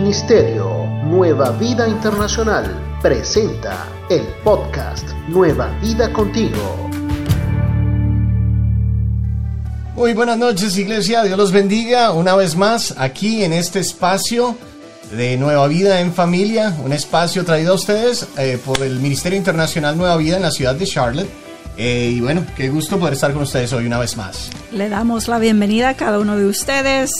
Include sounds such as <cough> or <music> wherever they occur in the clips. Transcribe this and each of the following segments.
Ministerio Nueva Vida Internacional presenta el podcast Nueva Vida Contigo. Muy buenas noches Iglesia, Dios los bendiga una vez más aquí en este espacio de Nueva Vida en Familia, un espacio traído a ustedes eh, por el Ministerio Internacional Nueva Vida en la ciudad de Charlotte. Eh, y bueno, qué gusto poder estar con ustedes hoy una vez más. Le damos la bienvenida a cada uno de ustedes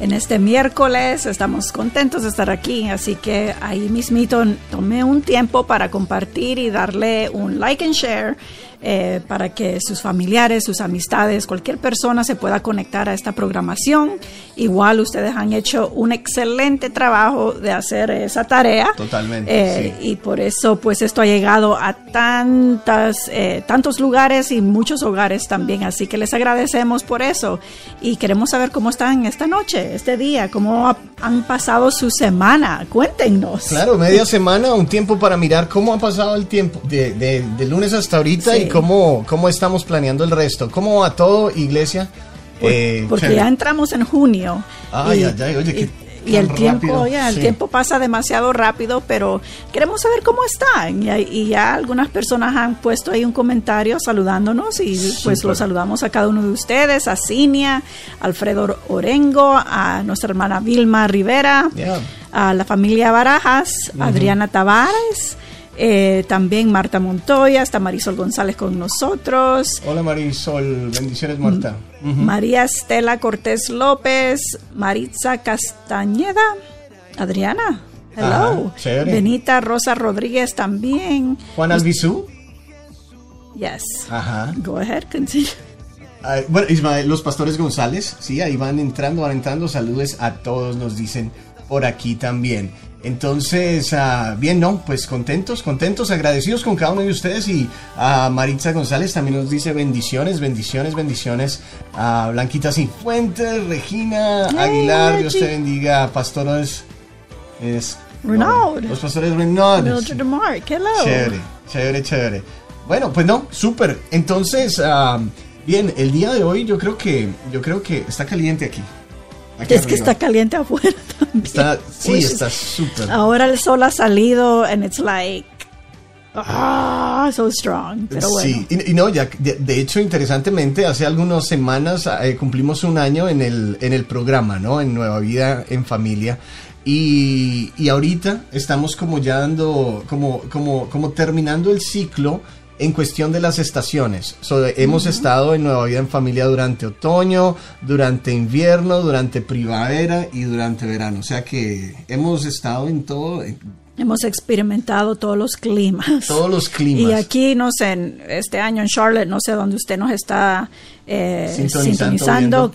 en este miércoles. Estamos contentos de estar aquí, así que ahí mismito tomé un tiempo para compartir y darle un like and share eh, para que sus familiares, sus amistades, cualquier persona se pueda conectar a esta programación. Igual ustedes han hecho un excelente trabajo de hacer esa tarea. Totalmente. Eh, y por eso pues esto ha llegado a tantas, eh, tantos lugares y muchos hogares también. Así que les agradecemos por eso. Y queremos saber cómo están esta noche, este día, cómo han pasado su semana. Cuéntenos. Claro, media semana, un tiempo para mirar cómo ha pasado el tiempo de, de, lunes hasta ahorita y cómo, cómo estamos planeando el resto. ¿Cómo va todo, iglesia? Eh, porque ya entramos en junio. Ay, y, ay, oye, y, el tiempo, ya, el tiempo pasa demasiado rápido, pero queremos saber cómo están. Y, ya algunas personas han puesto ahí un comentario saludándonos y pues los saludamos a cada uno de ustedes, a Cinia, Alfredo Orengo, a nuestra hermana Vilma Rivera, a la familia Barajas, Adriana Tavares. Eh, también Marta Montoya, está Marisol González con nosotros. Hola Marisol, bendiciones Marta. María Estela Cortés López, Maritza Castañeda, Adriana, hello. Benita Rosa Rodríguez también. Juan Albizú. Yes. Ajá. Go ahead, continue. bueno, Ismael, los pastores González, sí, ahí van entrando, van entrando. Saludos a todos, nos dicen por aquí también. Entonces, uh, bien, ¿no? Pues contentos, contentos, agradecidos con cada uno de ustedes y a Maritza González también nos dice bendiciones, bendiciones, bendiciones. A Blanquita Cifuentes, Regina Aguilar, Dios te bendiga, pastores. Es, Renaud. los pastores Renaud. Mildred Mark, hello. Chévere, chévere, chévere. Bueno, pues no, súper. Entonces, uh, bien, el día de hoy yo creo que, yo creo que está caliente aquí es que está caliente afuera <laughs> también. Está, sí, está súper. Ahora el sol ha salido and it's like Ah, so strong. Pero bueno. Sí, y, no, ya, de, hecho, interesantemente, hace algunas semanas eh, cumplimos un año en el, en el programa, ¿no? En Nueva Vida en Familia. Y, y ahorita estamos como ya dando, como, como, como terminando el ciclo en cuestión de las estaciones. hemos estado en Nueva Vida en Familia durante otoño, durante invierno, durante primavera y durante verano. O sea que hemos estado en todo. Hemos experimentado todos los climas. Todos los climas. Y aquí, no sé, este año en Charlotte, no sé dónde usted nos está eh, sintonizando,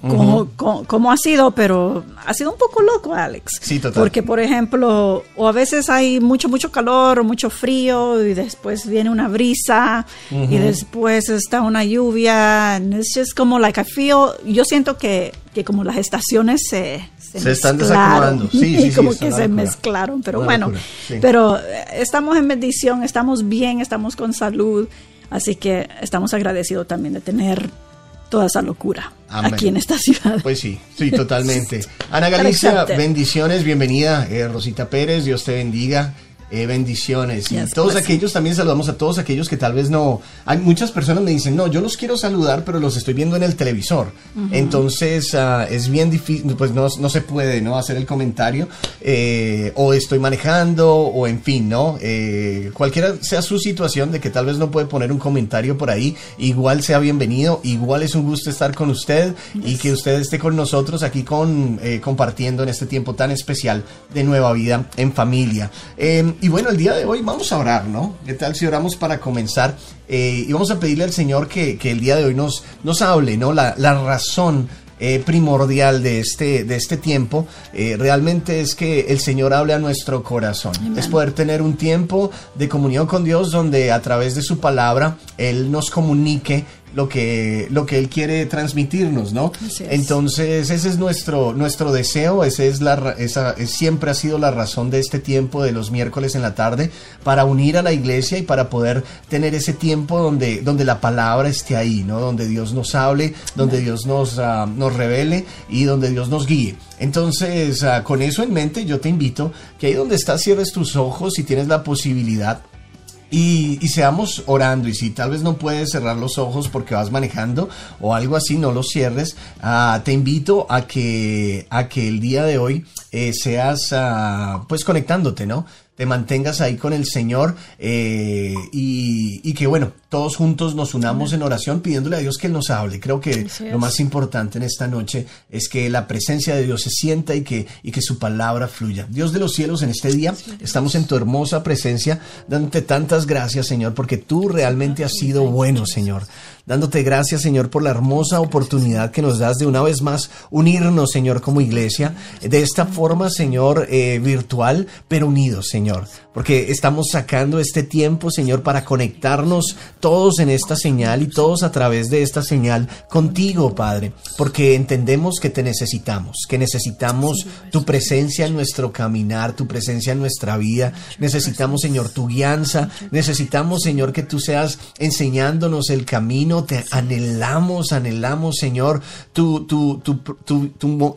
cómo, ha sido, pero ha sido un poco loco, Alex. Sí, total. Porque, por ejemplo, o a veces hay mucho, mucho calor o mucho frío y después viene una brisa y después está una lluvia. Es just como, like, I feel, yo siento que, que como las estaciones se, se, están desacomodando. Sí, sí, <laughs> como que se mezclaron, pero bueno, pero eh, estamos en bendición, estamos bien, estamos con salud, así que estamos agradecidos también de tener toda esa locura aquí en esta ciudad. Pues sí, sí, totalmente. <laughs> Ana Galicia, bendiciones, bienvenida. Eh, Rosita Pérez, Dios te bendiga. Eh, bendiciones. y todos aquellos, también saludamos a todos aquellos que tal vez no. Hay muchas personas me dicen, no, yo los quiero saludar, pero los estoy viendo en el televisor. Entonces ah, es bien difícil, pues no, no, se puede no hacer el comentario. Eh, o estoy manejando, o en fin, ¿no? Eh, cualquiera sea su situación de que tal vez no puede poner un comentario por ahí, igual sea bienvenido, igual es un gusto estar con usted y que usted esté con nosotros aquí con, compartiendo en este tiempo tan especial de nueva vida en familia. Y bueno, el día de hoy vamos a orar, ¿no? ¿Qué tal si oramos para comenzar? Eh, y vamos a pedirle al Señor que, el día de hoy nos, nos hable, ¿no? La, la razón eh, primordial de este, de este tiempo eh, realmente es que el Señor hable a nuestro corazón. Es poder tener un tiempo de comunión con Dios donde a través de su palabra Él nos comunique lo que, lo que Él quiere transmitirnos, ¿no? Entonces, ese es nuestro, nuestro deseo, ese es la, esa siempre ha sido la razón de este tiempo de los miércoles en la tarde, para unir a la iglesia y para poder tener ese tiempo donde, donde la palabra esté ahí, ¿no? Donde Dios nos hable, donde Dios nos, uh, nos revele y donde Dios nos guíe. Entonces, uh, con eso en mente, yo te invito que ahí donde estás cierres tus ojos y tienes la posibilidad y, seamos orando. Y si tal vez no puedes cerrar los ojos porque vas manejando o algo así, no los cierres. Uh, te invito a que, a que el día de hoy eh, seas uh, pues conectándote, ¿no? Te mantengas ahí con el Señor eh, y, y, que bueno, todos juntos nos unamos en oración pidiéndole a Dios que Él nos hable. Creo que lo más importante en esta noche es que la presencia de Dios se sienta y que, y que su palabra fluya. Dios de los cielos, en este día estamos en tu hermosa presencia, dándote tantas gracias, Señor, porque tú realmente has sido bueno, Señor dándote gracias, Señor, por la hermosa oportunidad que nos das de una vez más unirnos, Señor, como iglesia, de esta forma, Señor, eh, virtual, pero unidos, Señor, porque estamos sacando este tiempo, Señor, para conectarnos todos en esta señal y todos a través de esta señal contigo, Padre, porque entendemos que te necesitamos, que necesitamos tu presencia en nuestro caminar, tu presencia en nuestra vida, necesitamos, Señor, tu guianza, necesitamos, Señor, que tú seas enseñándonos el camino, te anhelamos, anhelamos, Señor, tu, tu, tu, tu,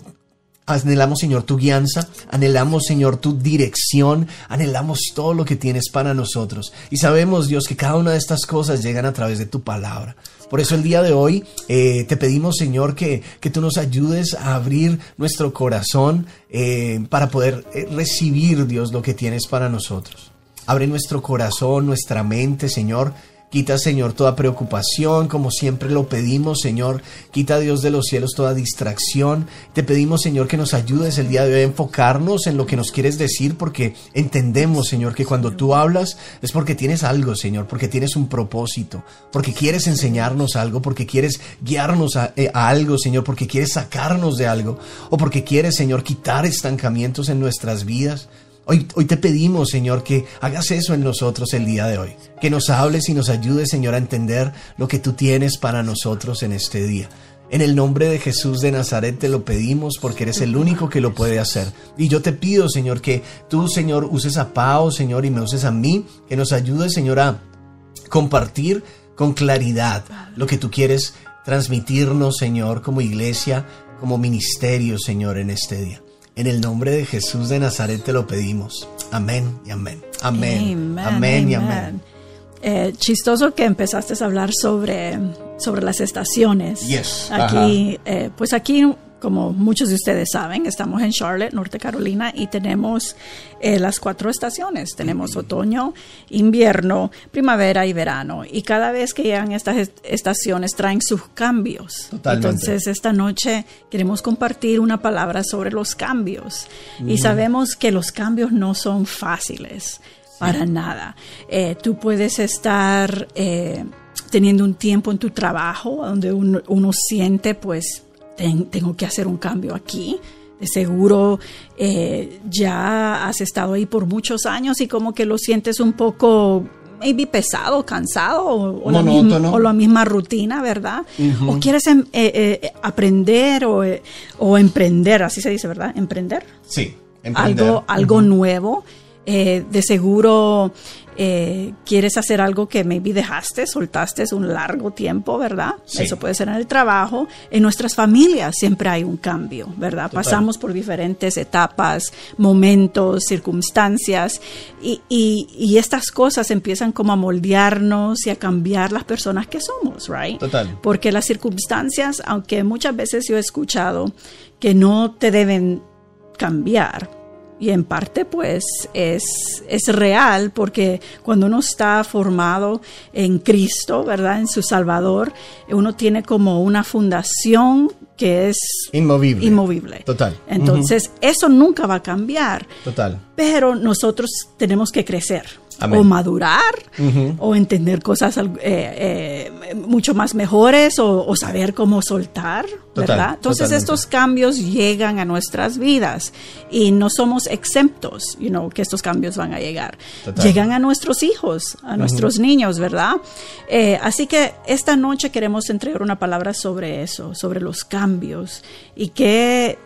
Anhelamos, Señor, tu guianza, anhelamos, Señor, tu dirección, anhelamos todo lo que tienes para nosotros. Y sabemos, Dios, que cada una de estas cosas llegan a través de tu palabra. Por eso el día de hoy eh, te pedimos, Señor, que, que, tú nos ayudes a abrir nuestro corazón eh, para poder eh, recibir, Dios, lo que tienes para nosotros. Abre nuestro corazón, nuestra mente, Señor Quita, Señor, toda preocupación, como siempre lo pedimos, Señor. Quita, Dios de los cielos, toda distracción. Te pedimos, Señor, que nos ayudes el día de hoy a enfocarnos en lo que nos quieres decir, porque entendemos, Señor, que cuando tú hablas es porque tienes algo, Señor, porque tienes un propósito, porque quieres enseñarnos algo, porque quieres guiarnos a, eh, algo, Señor, porque quieres sacarnos de algo, o porque quieres, Señor, quitar estancamientos en nuestras vidas. Hoy, te pedimos, Señor, que hagas eso en nosotros el día de hoy. Que nos hables y nos ayudes, Señor, a entender lo que tú tienes para nosotros en este día. En el nombre de Jesús de Nazaret te lo pedimos porque eres el único que lo puede hacer. Y yo te pido, Señor, que tú, Señor, uses a Pau, Señor, y me uses a mí, que nos ayudes, Señor, a compartir con claridad lo que tú quieres transmitirnos, Señor, como iglesia, como ministerio, Señor, en este día. En el nombre de Jesús de Nazaret te lo pedimos. Amén y amén. Amén. Amén, y amén. Eh, chistoso que empezaste a hablar sobre, sobre las estaciones. Yes. Aquí, eh, pues aquí como muchos de ustedes saben, estamos en Charlotte, Norte Carolina, y tenemos eh, las cuatro estaciones. Tenemos otoño, invierno, primavera y verano. Y cada vez que llegan estas estaciones traen sus cambios. Entonces, esta noche queremos compartir una palabra sobre los cambios. Y sabemos que los cambios no son fáciles, para nada. Eh, tú puedes estar... Eh, teniendo un tiempo en tu trabajo donde uno, uno siente pues tengo que hacer un cambio aquí. De seguro eh, ya has estado ahí por muchos años y como que lo sientes un poco maybe pesado, cansado o, la, misma, rutina, ¿verdad? O quieres em, eh, eh, aprender o, emprender, así se dice, ¿verdad? Emprender. Sí, emprender. Algo, algo nuevo. de seguro eh, quieres hacer algo que maybe dejaste, soltaste un largo tiempo, ¿verdad? Eso puede ser en el trabajo. En nuestras familias siempre hay un cambio, ¿verdad? Pasamos por diferentes etapas, momentos, circunstancias y, y, estas cosas empiezan como a moldearnos y a cambiar las personas que somos, ¿right? Total. Porque las circunstancias, aunque muchas veces yo he escuchado que no te deben cambiar, y en parte pues es, es, real porque cuando uno está formado en Cristo, ¿verdad? En su Salvador, uno tiene como una fundación que es inmovible. inmovible. Total. Entonces, eso nunca va a cambiar. Total. Pero nosotros tenemos que crecer o madurar o entender cosas eh, eh, mucho más mejores o, saber cómo soltar, ¿verdad? Entonces estos cambios llegan a nuestras vidas y no somos exentos, you know, que estos cambios van a llegar. Llegan a nuestros hijos, a nuestros niños, ¿verdad? Eh, así que esta noche queremos entregar una palabra sobre eso, sobre los cambios y qué,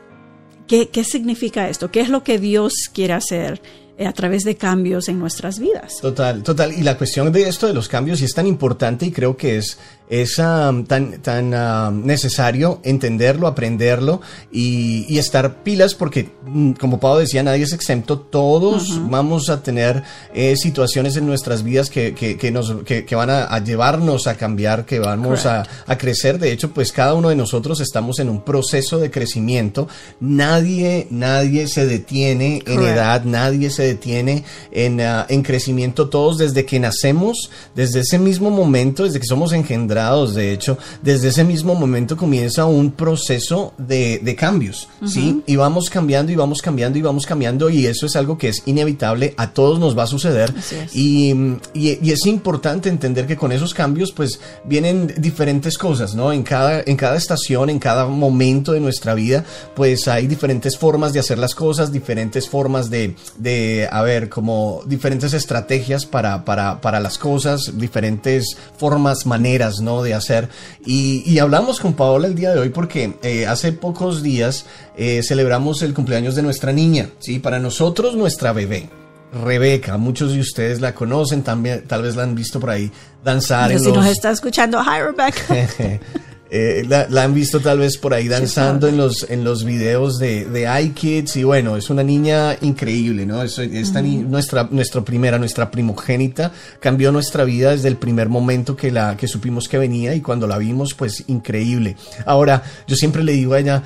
qué, qué significa esto, qué es lo que Dios quiere hacer eh, a través de cambios en nuestras vidas. Total, total. Y la cuestión de esto de los cambios es tan importante y creo que es es tan, tan necesario entenderlo, aprenderlo y, estar pilas porque, mm, como Pablo decía, nadie es exento. Todos vamos a tener eh, situaciones en nuestras vidas que, que, nos, que, van a, llevarnos a cambiar, que vamos a, a, crecer. De hecho, pues cada uno de nosotros estamos en un proceso de crecimiento. Nadie, nadie se detiene en edad, nadie se detiene en, ah, en crecimiento. Todos desde que nacemos, desde ese mismo momento, desde que somos engendrados, de hecho, desde ese mismo momento comienza un proceso de, cambios, ¿sí? Y vamos cambiando y vamos cambiando y vamos cambiando y eso es algo que es inevitable, a todos nos va a suceder Y, y, es importante entender que con esos cambios pues vienen diferentes cosas, ¿no? En cada, en cada estación, en cada momento de nuestra vida pues hay diferentes formas de hacer las cosas, diferentes formas de, de a ver, como diferentes estrategias para, para, para las cosas, diferentes formas, maneras, ¿no? De hacer. Y, hablamos con Paola el día de hoy porque eh, hace pocos días eh, celebramos el cumpleaños de nuestra niña, ¿sí? Para nosotros, nuestra bebé. Rebeca, muchos de ustedes la conocen, también tal vez la han visto por ahí danzar. si nos está escuchando, hi Rebecca. <laughs> Eh, la, han visto tal vez por ahí danzando en los, en los videos de, de iKids y bueno, es una niña increíble, ¿no? Es, esta nuestra, nuestra primera, nuestra primogénita, cambió nuestra vida desde el primer momento que, la, que supimos que venía y cuando la vimos, pues increíble. Ahora, yo siempre le digo a ella,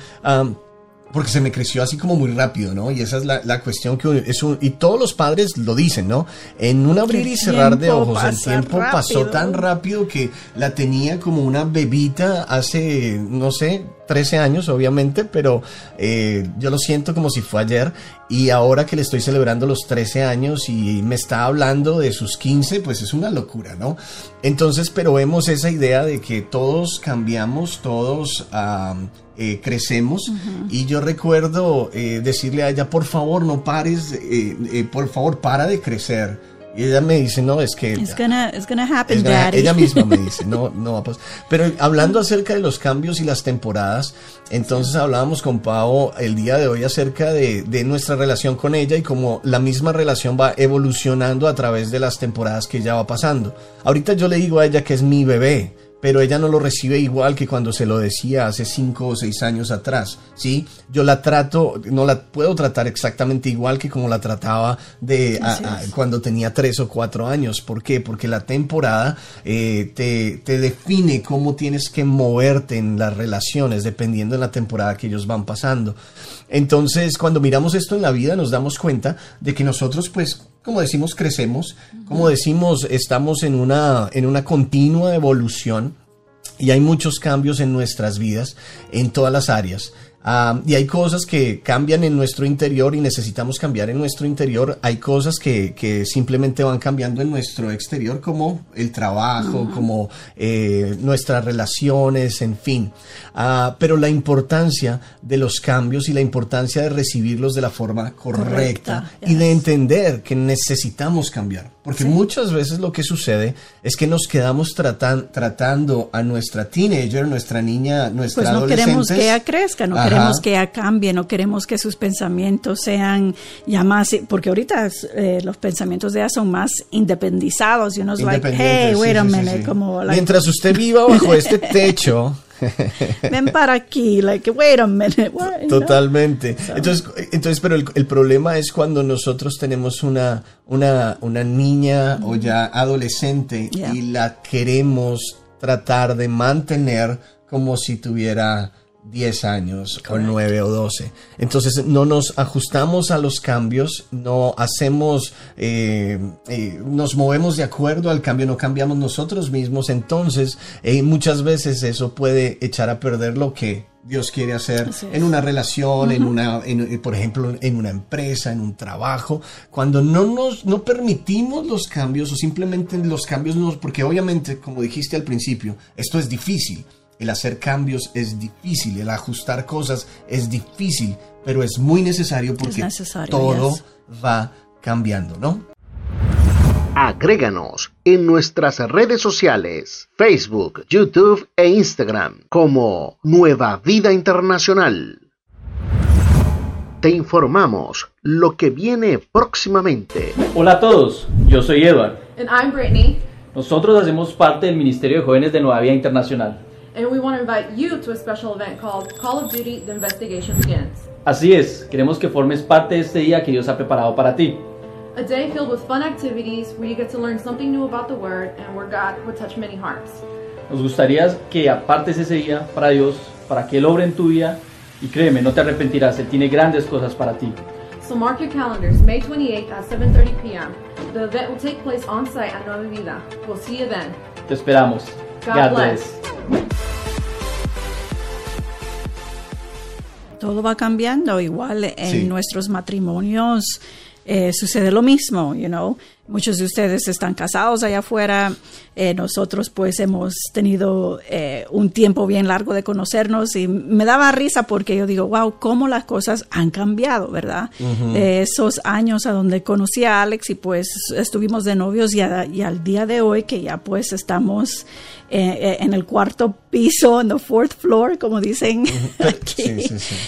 porque se me creció así como muy rápido, ¿no? Y esa es la, cuestión que es y todos los padres lo dicen, ¿no? En un abrir y cerrar de ojos, el tiempo pasó tan rápido que la tenía como una bebita hace, no sé, 13 años, obviamente, pero eh, yo lo siento como si fue ayer. Y ahora que le estoy celebrando los 13 años y me está hablando de sus 15, pues es una locura, ¿no? Entonces, pero vemos esa idea de que todos cambiamos, todos eh, crecemos. Y yo recuerdo eh, decirle a ella, por favor, no pares, eh, por favor, para de crecer y ella me dice, no, es que... It's gonna, it's gonna happen, daddy. Ella misma me <laughs> dice, no, no va a pasar. Pero hablando acerca de los cambios y las temporadas, entonces hablábamos con Pau el día de hoy acerca de, de nuestra relación con ella y cómo la misma relación va evolucionando a través de las temporadas que ella va pasando. Ahorita yo le digo a ella que es mi bebé pero ella no lo recibe igual que cuando se lo decía hace cinco o seis años atrás, ¿sí? Yo la trato, no la puedo tratar exactamente igual que como la trataba de cuando tenía tres o cuatro años. ¿Por qué? Porque la temporada eh, te, te, define cómo tienes que moverte en las relaciones dependiendo de la temporada que ellos van pasando. Entonces, cuando miramos esto en la vida, nos damos cuenta de que nosotros, pues, como decimos, crecemos, como decimos, estamos en una, en una continua evolución y hay muchos cambios en nuestras vidas, en todas las áreas. Y hay cosas que cambian en nuestro interior y necesitamos cambiar en nuestro interior. Hay cosas que, que simplemente van cambiando en nuestro exterior, como el trabajo, como eh, nuestras relaciones, en fin. Ah, pero la importancia de los cambios y la importancia de recibirlos de la forma correcta, y de entender que necesitamos cambiar. Porque muchas veces lo que sucede es que nos quedamos tratando a nuestra teenager, nuestra niña, nuestra pues no queremos que ella crezca, no queremos que ella cambie, no queremos que sus pensamientos sean ya más, porque ahorita eh, los pensamientos de ella son más independizados. Y uno es like, hey, wait a minute. Como, Mientras usted viva bajo este <laughs> techo, <laughs> Ven para aquí, like, wait a minute. Totalmente. Entonces, entonces, pero el, el, problema es cuando nosotros tenemos una, una, una niña o ya adolescente y la queremos tratar de mantener como si tuviera 10 años o 9 o 12. Entonces no nos ajustamos a los cambios, no hacemos, eh, eh, nos movemos de acuerdo al cambio, no cambiamos nosotros mismos. Entonces eh, muchas veces eso puede echar a perder lo que Dios quiere hacer en una relación, en una, por ejemplo, en una empresa, en un trabajo, cuando no nos no permitimos los cambios o simplemente los cambios no, porque obviamente, como dijiste al principio, esto es difícil. El hacer cambios es difícil, el ajustar cosas es difícil, pero es muy necesario porque todo va cambiando, ¿no? Agréganos en nuestras redes sociales, Facebook, YouTube e Instagram como Nueva Vida Internacional. Te informamos lo que viene próximamente. Hola a todos, yo soy Edward. And I'm Brittany. Nosotros hacemos parte del Ministerio de Jóvenes de Nueva Vida Internacional. And we want to invite you to a special event called Call of Duty The Investigation Begins. Así es, queremos que formes parte de este día que Dios ha preparado para ti. A day filled with fun activities where you get to learn something new about the Word and where God would touch many hearts. Nos gustaría que apartes ese día para Dios, para que Él obre en tu vida y créeme, no te arrepentirás, Él tiene grandes cosas para ti. So mark your calendars, May 28th at 7.30 p.m. The event will take place on site at Nueva Vida. We'll see you then. Te esperamos. God, bless. Todo va cambiando, igual en nuestros matrimonios eh, sucede lo mismo, you know. Muchos de ustedes están casados allá afuera. Eh, nosotros pues hemos tenido eh, un tiempo bien largo de conocernos y me daba risa porque yo digo, wow, cómo las cosas han cambiado, ¿verdad? esos años a donde conocí a Alex y pues estuvimos de novios y, y al día de hoy que ya pues estamos eh, en el cuarto piso, en the fourth floor, como dicen <laughs> aquí.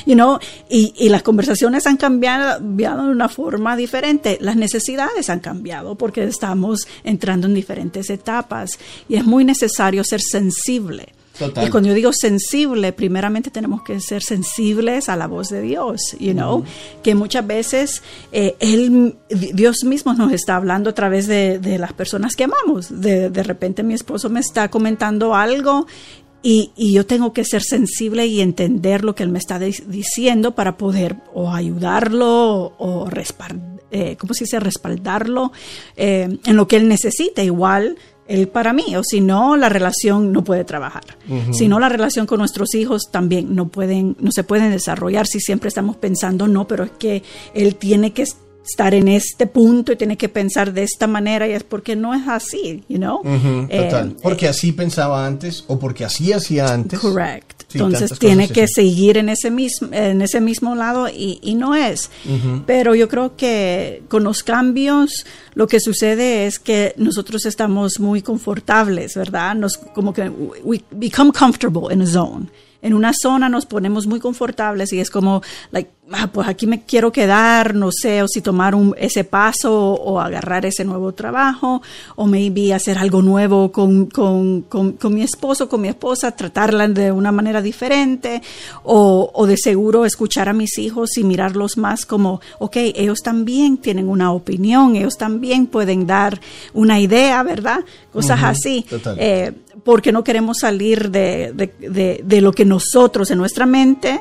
You know, y, y, las conversaciones han cambiado, de una forma diferente. Las necesidades han cambiado porque estamos entrando en diferentes etapas y es muy necesario ser sensible. Y cuando yo digo sensible, primeramente tenemos que ser sensibles a la voz de Dios, you know, que muchas veces eh, él, Dios mismo nos está hablando a través de, de las personas que amamos. De, de repente mi esposo me está comentando algo y, y, yo tengo que ser sensible y entender lo que él me está diciendo para poder o ayudarlo o respaldar, eh, ¿cómo se dice? respaldarlo eh, en lo que él necesita. Igual él para mí, o si no, la relación no puede trabajar. Si no, la relación con nuestros hijos también no pueden, no se pueden desarrollar si siempre estamos pensando, no, pero es que él tiene que estar en este punto y tiene que pensar de esta manera y es porque no es así, you know? total. Eh, porque así pensaba antes o porque así hacía antes. Correct. Entonces tiene que seguir en ese mismo en ese mismo lado y, y no es. Pero yo creo que con los cambios lo que sucede es que nosotros estamos muy confortables, ¿verdad? Nos como que we become comfortable in a zone en una zona nos ponemos muy confortables y es como, like, ah, pues aquí me quiero quedar, no sé, o si tomar un, ese paso o, agarrar ese nuevo trabajo, o maybe hacer algo nuevo con, con, con, mi esposo, con mi esposa, tratarla de una manera diferente, o, o, de seguro escuchar a mis hijos y mirarlos más como, ok, ellos también tienen una opinión, ellos también pueden dar una idea, ¿verdad? Cosas así. Eh, porque no queremos salir de, de, de lo que nosotros en nuestra mente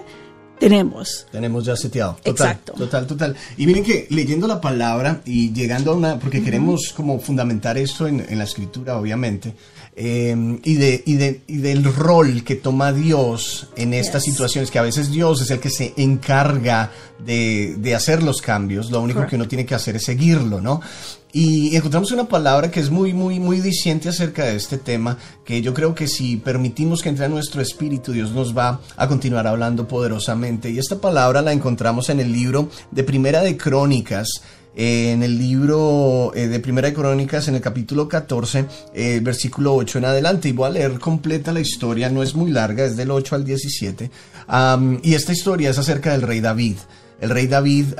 tenemos. Tenemos ya seteado. Total, Exacto. Total, total. Y miren que leyendo la palabra y llegando a una, porque queremos como fundamentar esto en, en la escritura, obviamente, eh, y, de, y, de, y, del rol que toma Dios en estas situaciones, que a veces Dios es el que se encarga de, de hacer los cambios, lo único que uno tiene que hacer es seguirlo, ¿no? Y encontramos una palabra que es muy, muy, muy diciente acerca de este tema, que yo creo que si permitimos que entre a nuestro espíritu, Dios nos va a continuar hablando poderosamente. Y esta palabra la encontramos en el libro de Primera de Crónicas, en el libro eh, de Primera de Crónicas, en el capítulo 14, eh, versículo 8 en adelante. Y voy a leer completa la historia, no es muy larga, es del 8 al 17. y esta historia es acerca del rey David. El rey David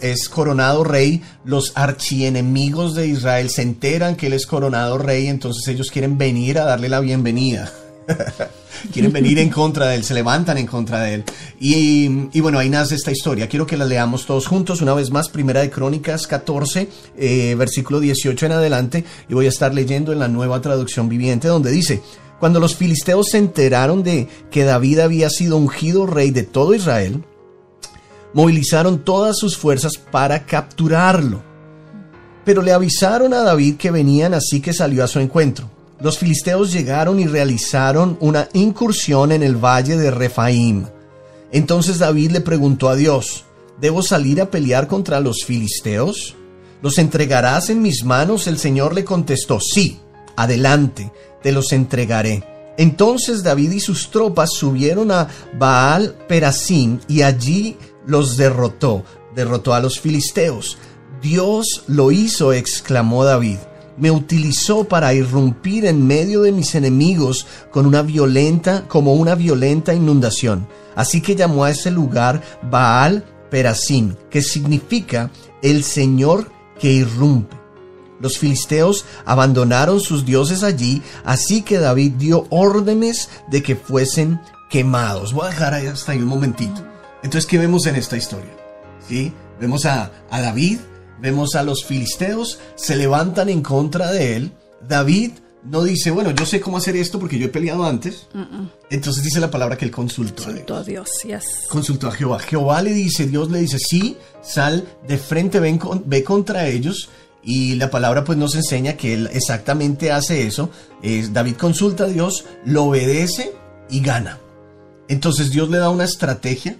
es coronado rey, los archienemigos de Israel se enteran que él es coronado rey, entonces ellos quieren venir a darle la bienvenida. <laughs> quieren venir en contra de él, se levantan en contra de él. Y, bueno, ahí nace esta historia. Quiero que la leamos todos juntos, una vez más, Primera de Crónicas 14, eh, versículo 18 en adelante, y voy a estar leyendo en la nueva traducción viviente, donde dice, Cuando los filisteos se enteraron de que David había sido ungido rey de todo Israel, movilizaron todas sus fuerzas para capturarlo. Pero le avisaron a David que venían, así que salió a su encuentro. Los filisteos llegaron y realizaron una incursión en el valle de Refaim. Entonces David le preguntó a Dios, ¿debo salir a pelear contra los filisteos? ¿Los entregarás en mis manos? El Señor le contestó, sí, adelante, te los entregaré. Entonces David y sus tropas subieron a Baal Perasim y allí los derrotó, derrotó a los filisteos. Dios lo hizo, exclamó David. Me utilizó para irrumpir en medio de mis enemigos con una violenta, como una violenta inundación. Así que llamó a ese lugar Baal Perasim, que significa el Señor que irrumpe. Los filisteos abandonaron sus dioses allí, así que David dio órdenes de que fuesen quemados. Voy a dejar ahí hasta ahí un momentito. Entonces, ¿qué vemos en esta historia? ¿Sí? Vemos a, a David Vemos a los filisteos, se levantan en contra de él. David no dice, bueno, yo sé cómo hacer esto porque yo he peleado antes. Entonces dice la palabra que él consultó, a Dios. Consultó a Jehová. Jehová le dice, Dios le dice, sí, sal de frente, ven ve contra ellos. Y la palabra pues nos enseña que él exactamente hace eso. Es, David consulta a Dios, lo obedece y gana. Entonces Dios le da una estrategia.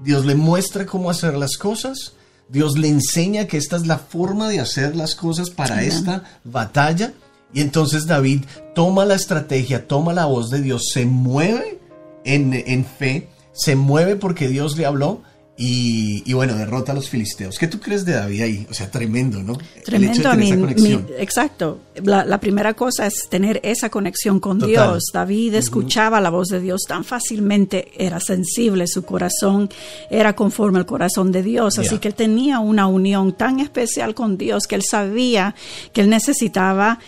Dios le muestra cómo hacer las cosas Dios le enseña que esta es la forma de hacer las cosas para esta batalla. Y entonces David toma la estrategia, toma la voz de Dios, se mueve en, en fe, se mueve porque Dios le habló y, bueno, derrota a los filisteos. ¿Qué tú crees de David ahí? O sea, tremendo, ¿no? Tremendo, a mí, exacto. La, primera cosa es tener esa conexión con Dios. David escuchaba la voz de Dios tan fácilmente, era sensible, su corazón era conforme al corazón de Dios. Así que él tenía una unión tan especial con Dios que él sabía que él necesitaba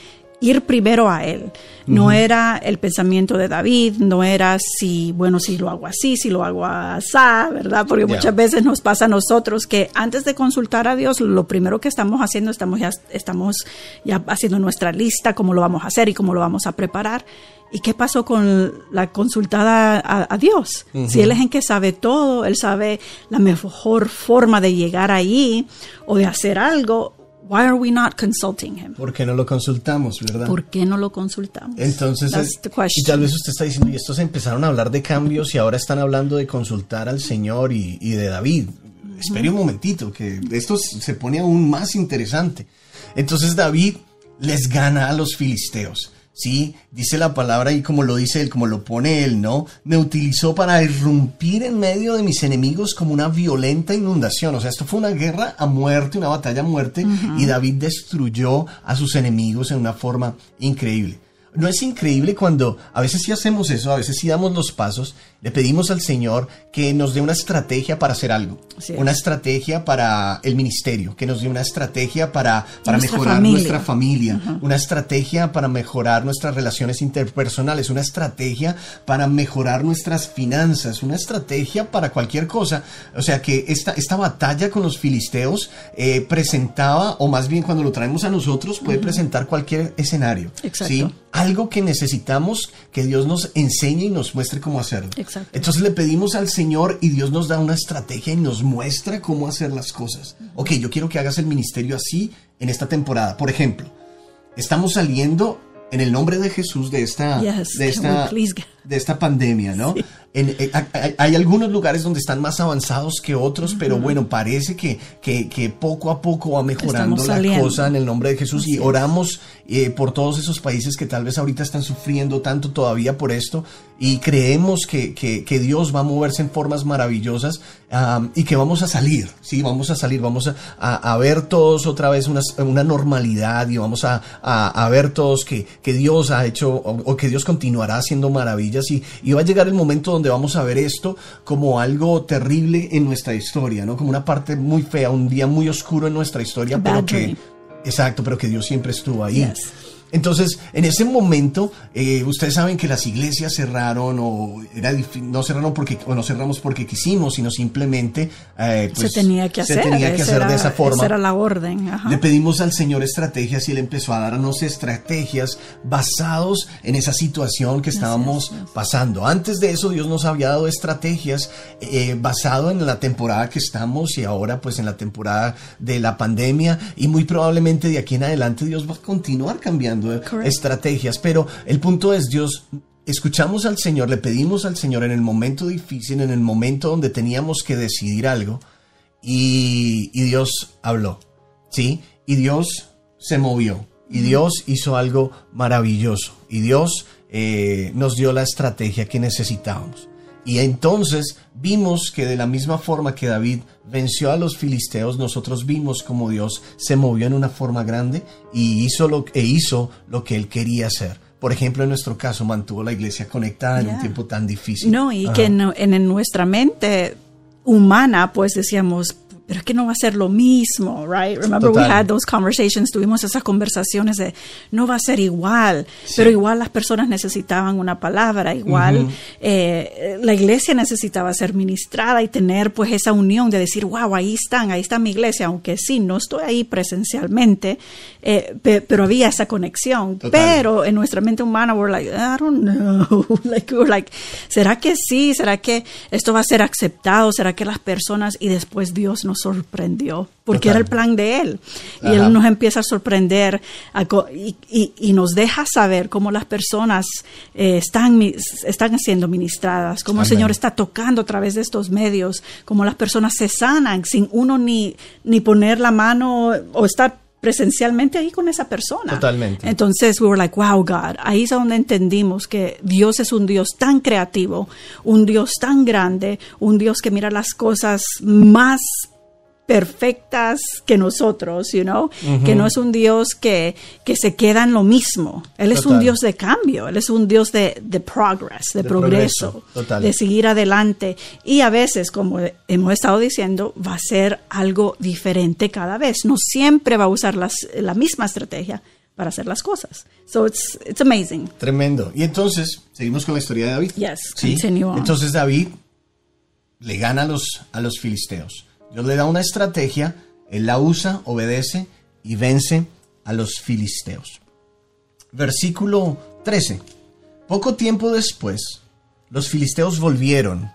ir primero a Él. No era el pensamiento de David, no era si, bueno, si lo hago así, si lo hago así, ¿verdad? Porque muchas veces nos pasa a nosotros que antes de consultar a Dios, lo primero que estamos haciendo, estamos ya, estamos ya haciendo nuestra lista, cómo lo vamos a hacer y cómo lo vamos a preparar. ¿Y qué pasó con la consultada a, Dios? Si Él es en que sabe todo, Él sabe la mejor forma de llegar ahí o de hacer algo, Why are we not consulting him? ¿Por qué no lo consultamos, verdad? ¿Por qué no lo consultamos? Entonces, y tal vez usted está diciendo, y estos empezaron a hablar de cambios y ahora están hablando de consultar al Señor y, de David. Espere un momentito, que esto se pone aún más interesante. Entonces David les gana a los filisteos. Sí, dice la palabra y como lo dice él, como lo pone él, ¿no? Me utilizó para irrumpir en medio de mis enemigos como una violenta inundación. O sea, esto fue una guerra a muerte, una batalla a muerte, y David destruyó a sus enemigos en una forma increíble. ¿No es increíble cuando a veces sí hacemos eso, a veces sí damos los pasos, le pedimos al Señor que nos dé una estrategia para hacer algo, una estrategia para el ministerio, que nos dé una estrategia para, para mejorar nuestra familia, una estrategia para mejorar nuestras relaciones interpersonales, una estrategia para mejorar nuestras finanzas, una estrategia para cualquier cosa. O sea que esta, esta batalla con los filisteos eh, presentaba, o más bien cuando lo traemos a nosotros, puede presentar cualquier escenario. Exacto algo que necesitamos que Dios nos enseñe y nos muestre cómo hacerlo. Entonces le pedimos al Señor y Dios nos da una estrategia y nos muestra cómo hacer las cosas. Ok, yo quiero que hagas el ministerio así en esta temporada. Por ejemplo, estamos saliendo en el nombre de Jesús de esta, de esta, de esta pandemia, ¿no? Eh, hay, algunos lugares donde están más avanzados que otros, pero bueno, parece que, que, poco a poco va mejorando la cosa en el nombre de Jesús y oramos eh, por todos esos países que tal vez ahorita están sufriendo tanto todavía por esto y creemos que, que, Dios va a moverse en formas maravillosas y que vamos a salir, sí, vamos a salir, vamos a, a, ver todos otra vez una, una normalidad y vamos a, a, ver todos que, que Dios ha hecho o, que Dios continuará haciendo maravillas y, y va a llegar el momento donde vamos a ver esto como algo terrible en nuestra historia, ¿no? Como una parte muy fea, un día muy oscuro en nuestra historia, pero que, exacto, pero que Dios siempre estuvo ahí. Entonces, en ese momento, eh, ustedes saben que las iglesias cerraron o era no cerraron porque, o no cerramos porque quisimos, sino simplemente eh, pues, se tenía que hacer, se tenía que hacer de esa forma. Esa era la orden. Le pedimos al Señor estrategias y Él empezó a darnos estrategias basados en esa situación que estábamos pasando. Antes de eso, Dios nos había dado estrategias eh, basado en la temporada que estamos y ahora pues en la temporada de la pandemia y muy probablemente de aquí en adelante Dios va a continuar cambiando estrategias, pero el punto es, Dios, escuchamos al Señor, le pedimos al Señor en el momento difícil, en el momento donde teníamos que decidir algo, y, Dios habló, ¿sí? Y Dios se movió, y Dios hizo algo maravilloso, y Dios eh, nos dio la estrategia que necesitábamos. Y entonces vimos que de la misma forma que David venció a los filisteos, nosotros vimos como Dios se movió en una forma grande y hizo lo, e hizo lo que él quería hacer. Por ejemplo, en nuestro caso, mantuvo la iglesia conectada en un tiempo tan difícil. No, y que en, en nuestra mente humana, pues decíamos, pero es que no va a ser lo mismo, right? Remember we had those conversations, tuvimos esas conversaciones de no va a ser igual, pero igual las personas necesitaban una palabra, igual eh, la iglesia necesitaba ser ministrada y tener pues esa unión de decir, wow, ahí están, ahí está mi iglesia, aunque sí, no estoy ahí presencialmente, eh, pero había esa conexión. Pero en nuestra mente humana, we're like, I don't know, <laughs> like, we're like, ¿será que sí? ¿Será que esto va a ser aceptado? ¿Será que las personas y después Dios nos sorprendió, porque era el plan de Él. Y Él nos empieza a sorprender y, nos deja saber cómo las personas eh, están, están siendo ministradas, cómo el Señor está tocando a través de estos medios, cómo las personas se sanan sin uno ni, ni poner la mano o estar presencialmente ahí con esa persona. Totalmente. Entonces, we were like, wow, God. Ahí es donde entendimos que Dios es un Dios tan creativo, un Dios tan grande, un Dios que mira las cosas más perfectas que nosotros, you know, que no es un Dios que, que se queda en lo mismo. Él es un Dios de cambio, Él es un Dios de, de progress, de, progreso, de seguir adelante. Y a veces, como hemos estado diciendo, va a ser algo diferente cada vez. No siempre va a usar las, la misma estrategia para hacer las cosas. So it's, it's amazing. Tremendo. Y entonces, seguimos con la historia de David. Yes, ¿Sí? Entonces David le gana a los, a los filisteos. Dios le da una estrategia, él la usa, obedece y vence a los filisteos. Versículo 13. Poco tiempo después, los filisteos volvieron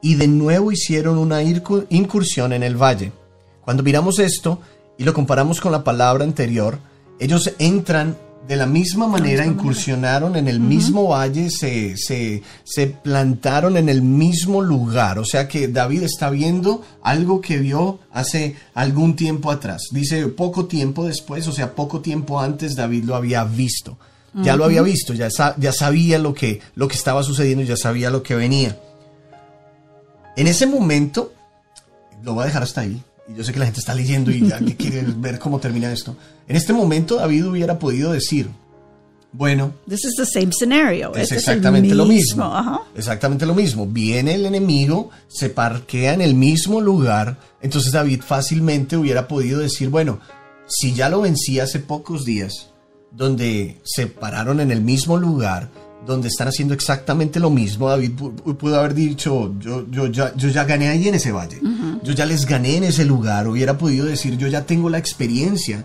y de nuevo hicieron una incursión en el valle. Cuando miramos esto y lo comparamos con la palabra anterior, ellos entran de la misma manera incursionaron en el mismo valle, se, se, plantaron en el mismo lugar. O sea que David está viendo algo que vio hace algún tiempo atrás. Dice poco tiempo después, o sea, poco tiempo antes David lo había visto. Ya lo había visto, ya, ya sabía lo que, lo que estaba sucediendo, ya sabía lo que venía. En ese momento, lo voy a dejar hasta ahí, y yo sé que la gente está leyendo y ya que quiere <laughs> ver cómo termina esto. En este momento David hubiera podido decir, bueno, This is the same scenario. Es este exactamente lo mismo. Exactamente lo mismo. Viene el enemigo, se parquea en el mismo lugar, entonces David fácilmente hubiera podido decir, bueno, si ya lo vencí hace pocos días, donde se pararon en el mismo lugar, donde están haciendo exactamente lo mismo. David pudo haber dicho, yo, yo, ya, yo ya gané ahí en ese valle, yo ya les gané en ese lugar, hubiera podido decir, yo ya tengo la experiencia,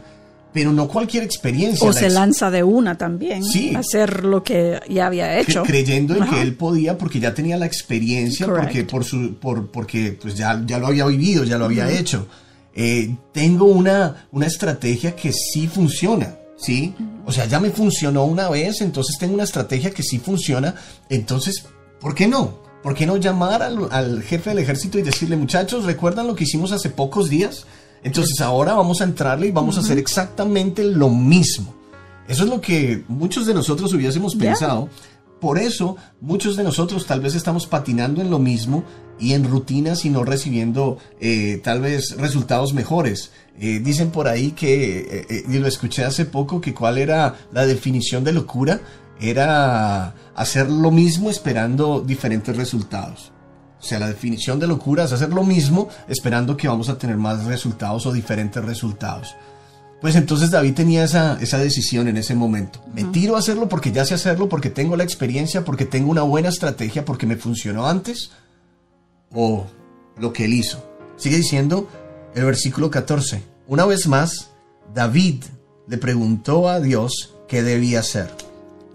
pero no cualquier experiencia. O se lanza de una también, sí. hacer lo que ya había hecho. Creyendo en que él podía, porque ya tenía la experiencia, porque, por su, por, porque pues ya, ya lo había vivido, ya lo había hecho. Eh, tengo una, una estrategia que sí funciona. ¿Sí? O sea, ya me funcionó una vez, entonces tengo una estrategia que sí funciona, entonces, ¿por qué no? ¿Por qué no llamar al, jefe del ejército y decirle, muchachos, ¿recuerdan lo que hicimos hace pocos días? Entonces ahora vamos a entrarle y vamos a hacer exactamente lo mismo. Eso es lo que muchos de nosotros hubiésemos pensado. Por eso muchos de nosotros tal vez estamos patinando en lo mismo y en rutinas y no recibiendo eh, tal vez resultados mejores. Eh, dicen por ahí que, eh, y lo escuché hace poco, que cuál era la definición de locura, era hacer lo mismo esperando diferentes resultados. O sea, la definición de locura es hacer lo mismo esperando que vamos a tener más resultados o diferentes resultados. Pues entonces David tenía esa, esa decisión en ese momento. Me tiro a hacerlo porque ya sé hacerlo, porque tengo la experiencia, porque tengo una buena estrategia, porque me funcionó antes. O lo que él hizo. Sigue diciendo el versículo 14. Una vez más, David le preguntó a Dios qué debía hacer.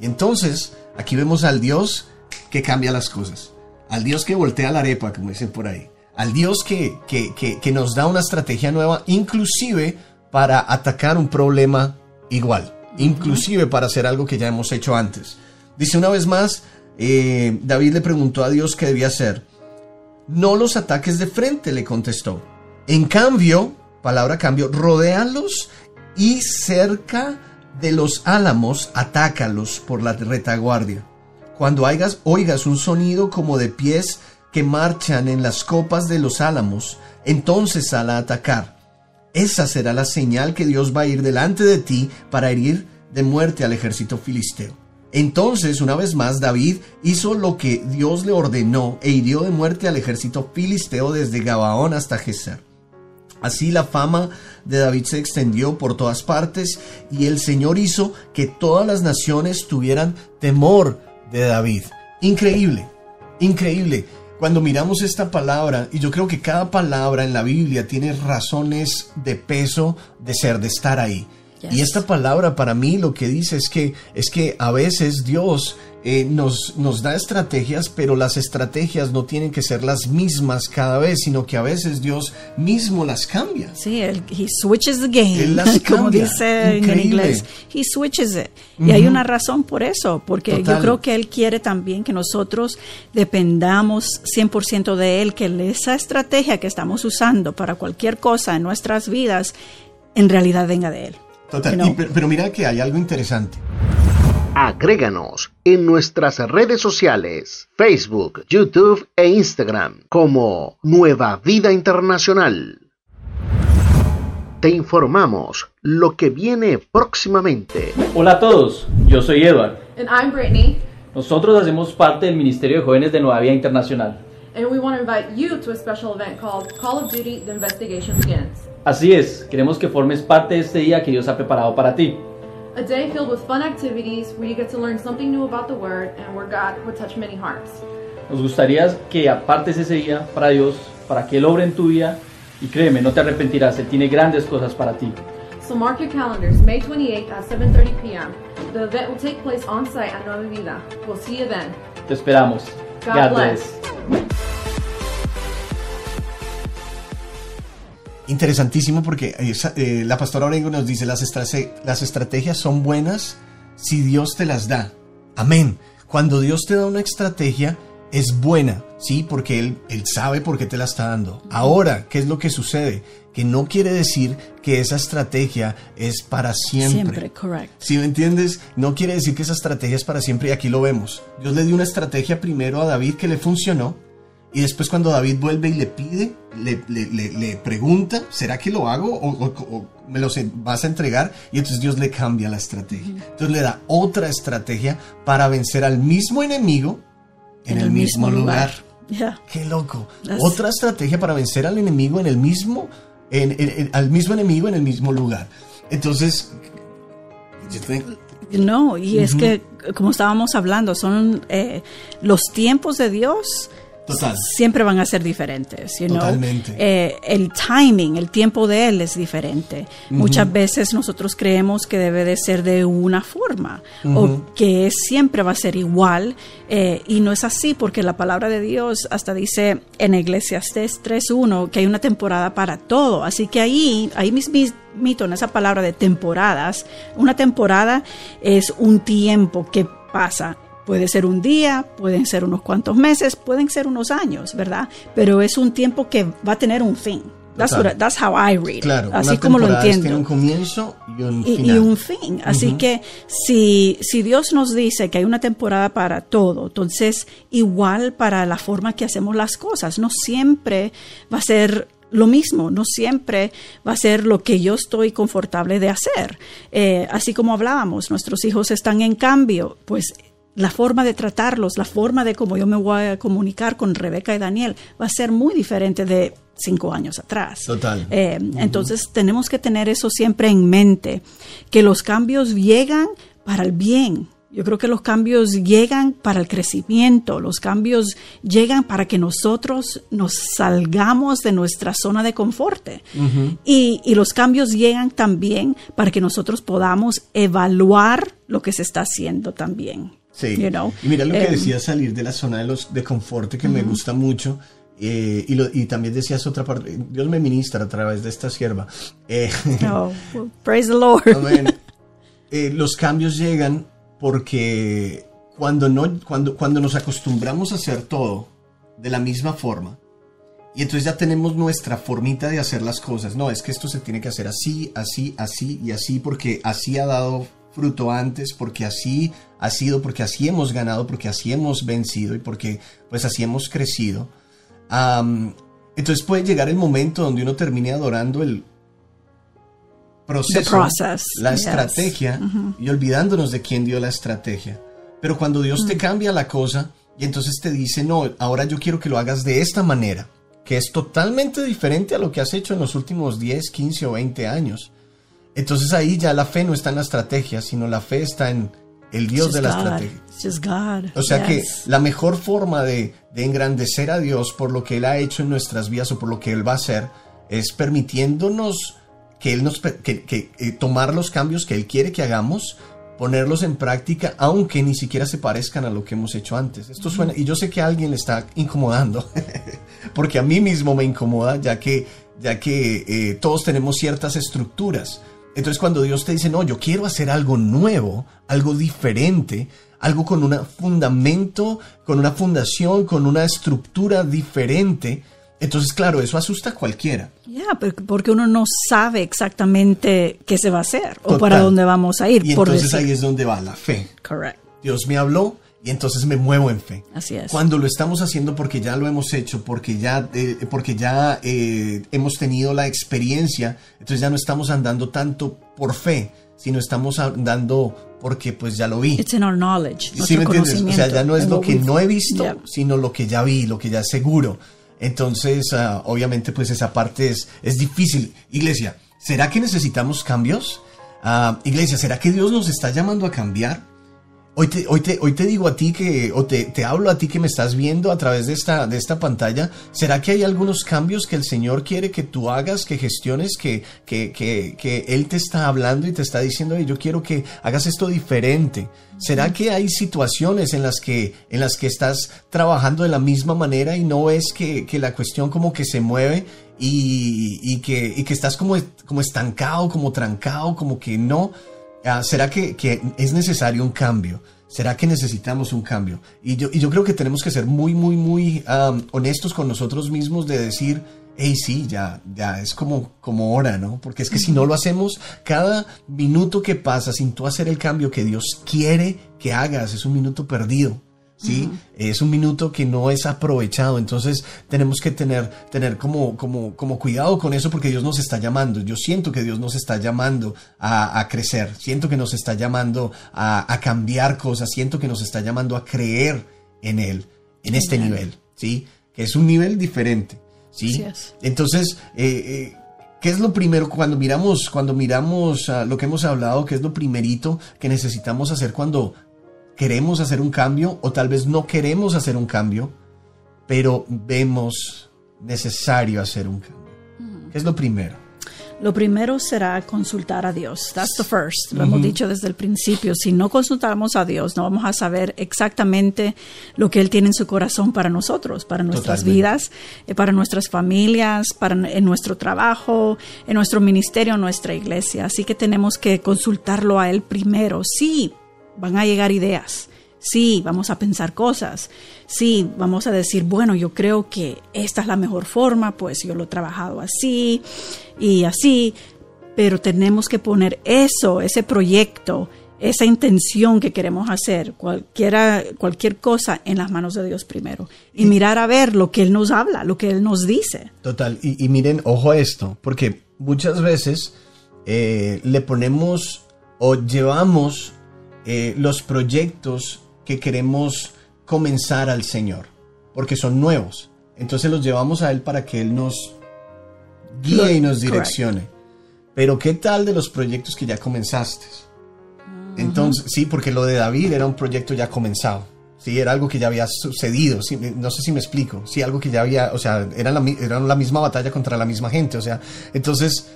Y entonces, aquí vemos al Dios que cambia las cosas. Al Dios que voltea la arepa, como dicen por ahí. Al Dios que, que, que nos da una estrategia nueva, inclusive para atacar un problema igual, inclusive para hacer algo que ya hemos hecho antes. Dice una vez más, eh, David le preguntó a Dios qué debía hacer. No los ataques de frente, le contestó. En cambio, palabra cambio, rodéalos y cerca de los álamos, atácalos por la retaguardia. Cuando oigas, oigas un sonido como de pies que marchan en las copas de los álamos, entonces sal a atacar. Esa será la señal que Dios va a ir delante de ti para herir de muerte al ejército filisteo. Entonces, una vez más, David hizo lo que Dios le ordenó e hirió de muerte al ejército filisteo desde Gabaón hasta Geser. Así la fama de David se extendió por todas partes y el Señor hizo que todas las naciones tuvieran temor de David. Increíble, increíble cuando miramos esta palabra, y yo creo que cada palabra en la Biblia tiene razones de peso de ser, de estar ahí. Y esta palabra para mí lo que dice es que, es que a veces Dios eh, nos, nos da estrategias, pero las estrategias no tienen que ser las mismas cada vez, sino que a veces Dios mismo las cambia. Sí, él he switches the game, <laughs> como dice en inglés, he switches it. Y hay una razón por eso, porque yo creo que él quiere también que nosotros dependamos 100% de él, que esa estrategia que estamos usando para cualquier cosa en nuestras vidas, en realidad venga de él. Total, pero mira que hay algo interesante. Agréganos en nuestras redes sociales, Facebook, YouTube e Instagram como Nueva Vida Internacional. Te informamos lo que viene próximamente. Hola a todos, yo soy Edward. And I'm Brittany. Nosotros hacemos parte del Ministerio de Jóvenes de Nueva Vida Internacional. And we want to invite you to a special event called Call of Duty The Investigation Begins. Así es, queremos que formes parte de este día que Dios ha preparado para ti. A day filled with fun activities where you get to learn something new about the Word and where God would touch many hearts. Nos gustaría que apartes ese día para Dios, para que Él obre en tu vida y créeme, no te arrepentirás, Él tiene grandes cosas para ti. So mark your calendars, May 28th at 7.30 p.m. The event will take place on site at Nueva Vida. We'll see you then. Te esperamos. God, bless. Interesantísimo porque eh, la pastora Orengo nos dice, las, las estrategias son buenas si Dios te las da. Amén. Cuando Dios te da una estrategia, es buena, ¿sí? Porque Él, él sabe por qué te la está dando. Ahora, ¿qué es lo que sucede? Que no quiere decir que esa estrategia es para siempre. Siempre, correcto. ¿Sí me entiendes? No quiere decir que esa estrategia es para siempre y aquí lo vemos. Dios le dio una estrategia primero a David que le funcionó y después cuando David vuelve y le pide, le, le, pregunta, ¿será que lo hago o, me lo vas a entregar? Y entonces Dios le cambia la estrategia. Entonces le da otra estrategia para vencer al mismo enemigo en, el, mismo, lugar. Qué loco. Otra estrategia para vencer al enemigo en el mismo, en, al mismo enemigo en el mismo lugar. Entonces, no, y es que, como estábamos hablando, son eh, los tiempos de Dios siempre van a ser diferentes. Totalmente. Eh, el timing, el tiempo de él es diferente. Muchas veces nosotros creemos que debe de ser de una forma o que siempre va a ser igual eh, y no es así porque la palabra de Dios hasta dice en Eclesiastes 3.1 que hay una temporada para todo. Así que ahí, ahí mismito en esa palabra de temporadas, una temporada es un tiempo que pasa Puede ser un día, pueden ser unos cuantos meses, pueden ser unos años, ¿verdad? Pero es un tiempo que va a tener un fin. That's, that's how I read. Claro, así como lo entiendo. Tiene un comienzo y un final. Y un fin. Así que si, si Dios nos dice que hay una temporada para todo, entonces igual para la forma que hacemos las cosas, no siempre va a ser lo mismo, no siempre va a ser lo que yo estoy confortable de hacer. Eh, así como hablábamos, nuestros hijos están en cambio, pues la forma de tratarlos, la forma de cómo yo me voy a comunicar con Rebeca y Daniel va a ser muy diferente de cinco años atrás. Total. Eh, entonces tenemos que tener eso siempre en mente, que los cambios llegan para el bien. Yo creo que los cambios llegan para el crecimiento, los cambios llegan para que nosotros nos salgamos de nuestra zona de confort. y, y, los cambios llegan también para que nosotros podamos evaluar lo que se está haciendo también. Sí. Y mira lo que em, decía salir de la zona de, los, de confort que me gusta mucho. Eh, y, y, también decías otra parte, Dios me ministra a través de esta sierva. Eh, <laughs> oh, praise the Lord. <laughs> Eh, los cambios llegan porque cuando, no, cuando, cuando nos acostumbramos a hacer todo de la misma forma, y entonces ya tenemos nuestra formita de hacer las cosas. No, es que esto se tiene que hacer así, así, así y así, porque así ha dado fruto antes, porque así ha sido, porque así hemos ganado, porque así hemos vencido y porque pues así hemos crecido. entonces puede llegar el momento donde uno termine adorando el proceso, la estrategia y olvidándonos de quién dio la estrategia. Pero cuando Dios te mm. cambia la cosa y entonces te dice, no, ahora yo quiero que lo hagas de esta manera, que es totalmente diferente a lo que has hecho en los últimos 10, 15 o 20 años. Entonces ahí ya la fe no está en la estrategia, sino la fe está en el Dios de la estrategia. O sea que la mejor forma de, engrandecer a Dios por lo que Él ha hecho en nuestras vidas o por lo que Él va a hacer es permitiéndonos que Él nos que, eh, tomar los cambios que Él quiere que hagamos, ponerlos en práctica, aunque ni siquiera se parezcan a lo que hemos hecho antes. Esto suena, y yo sé que a alguien le está incomodando, <laughs> porque a mí mismo me incomoda, ya que, ya que eh, todos tenemos ciertas estructuras entonces cuando Dios te dice, no, yo quiero hacer algo nuevo, algo diferente, algo con un fundamento, con una fundación, con una estructura diferente, entonces, claro, eso asusta a cualquiera. Ya, porque uno no sabe exactamente qué se va a hacer o para dónde vamos a ir. Y entonces ahí es donde va la fe. Correcto. Dios me habló, y entonces me muevo en fe. Así es. Cuando lo estamos haciendo porque ya lo hemos hecho, porque ya, eh, porque ya eh, hemos tenido la experiencia, entonces ya no estamos andando tanto por fe, sino estamos andando porque pues ya lo vi. It's in our knowledge. ¿Sí me entiendes? O sea, ya no es lo que no he visto, sino lo que ya vi, lo que ya seguro. Entonces, ah, obviamente, pues esa parte es, es difícil. Iglesia, ¿será que necesitamos cambios? Uh, iglesia, ¿será que Dios nos está llamando a cambiar? Hoy te, digo a ti que, o te, hablo a ti que me estás viendo a través de esta, pantalla, ¿será que hay algunos cambios que el Señor quiere que tú hagas, que gestiones, que, que, que, que Él te está hablando y te está diciendo, yo quiero que hagas esto diferente? ¿Será que hay situaciones en las que, en las que estás trabajando de la misma manera y no que, que la cuestión como que se mueve y, y, que, y que estás como, como estancado, como trancado, como que no? Ah, ¿Será que, es necesario un cambio? ¿Será que necesitamos un cambio? Y yo, y yo creo que tenemos que ser muy, muy, muy honestos con nosotros mismos de decir, hey, sí, ya, ya es como, como hora, ¿no? Porque es que si no lo hacemos, cada minuto que pasa sin tú hacer el cambio que Dios quiere que hagas es un minuto perdido. ¿Sí? Es un minuto que no es aprovechado, entonces tenemos que tener, tener como, como, como cuidado con eso porque Dios nos está llamando. Yo siento que Dios nos está llamando a, crecer, siento que nos está llamando a, cambiar cosas, siento que nos está llamando a creer en Él, en este nivel, ¿sí? Que es un nivel diferente, ¿sí? Entonces, eh, eh, ¿Qué es lo primero cuando miramos, cuando miramos lo que hemos hablado? ¿Qué es lo primerito que necesitamos hacer cuando queremos hacer un cambio o tal vez no queremos hacer un cambio, pero vemos necesario hacer un cambio. ¿Qué es lo primero? Lo primero será consultar a Dios. That's the first. Lo hemos dicho desde el principio. Si no consultamos a Dios, no vamos a saber exactamente lo que Él tiene en su corazón para nosotros, para nuestras vidas, eh, para nuestras familias, para en nuestro trabajo, en nuestro ministerio, en nuestra iglesia. Así que tenemos que consultarlo a Él primero. Sí, van a llegar ideas. Sí, vamos a pensar cosas. Sí, vamos a decir, bueno, yo creo que esta es la mejor forma, pues yo lo he trabajado así y así, pero tenemos que poner eso, ese proyecto, esa intención que queremos hacer, cualquiera, cualquier cosa en las manos de Dios primero. Y, mirar a ver lo que Él nos habla, lo que Él nos dice. Total, y, miren, ojo a esto, porque muchas veces eh, le ponemos o llevamos eh, los proyectos que queremos comenzar al Señor, porque son nuevos. Entonces los llevamos a Él para que Él nos guíe y nos direccione. Pero ¿qué tal de los proyectos que ya comenzaste? Entonces, sí, porque lo de David era un proyecto ya comenzado. Sí, era algo que ya había sucedido. no sé si me explico. Sí, algo que ya había, o sea, era la, era la misma batalla contra la misma gente. O sea, entonces,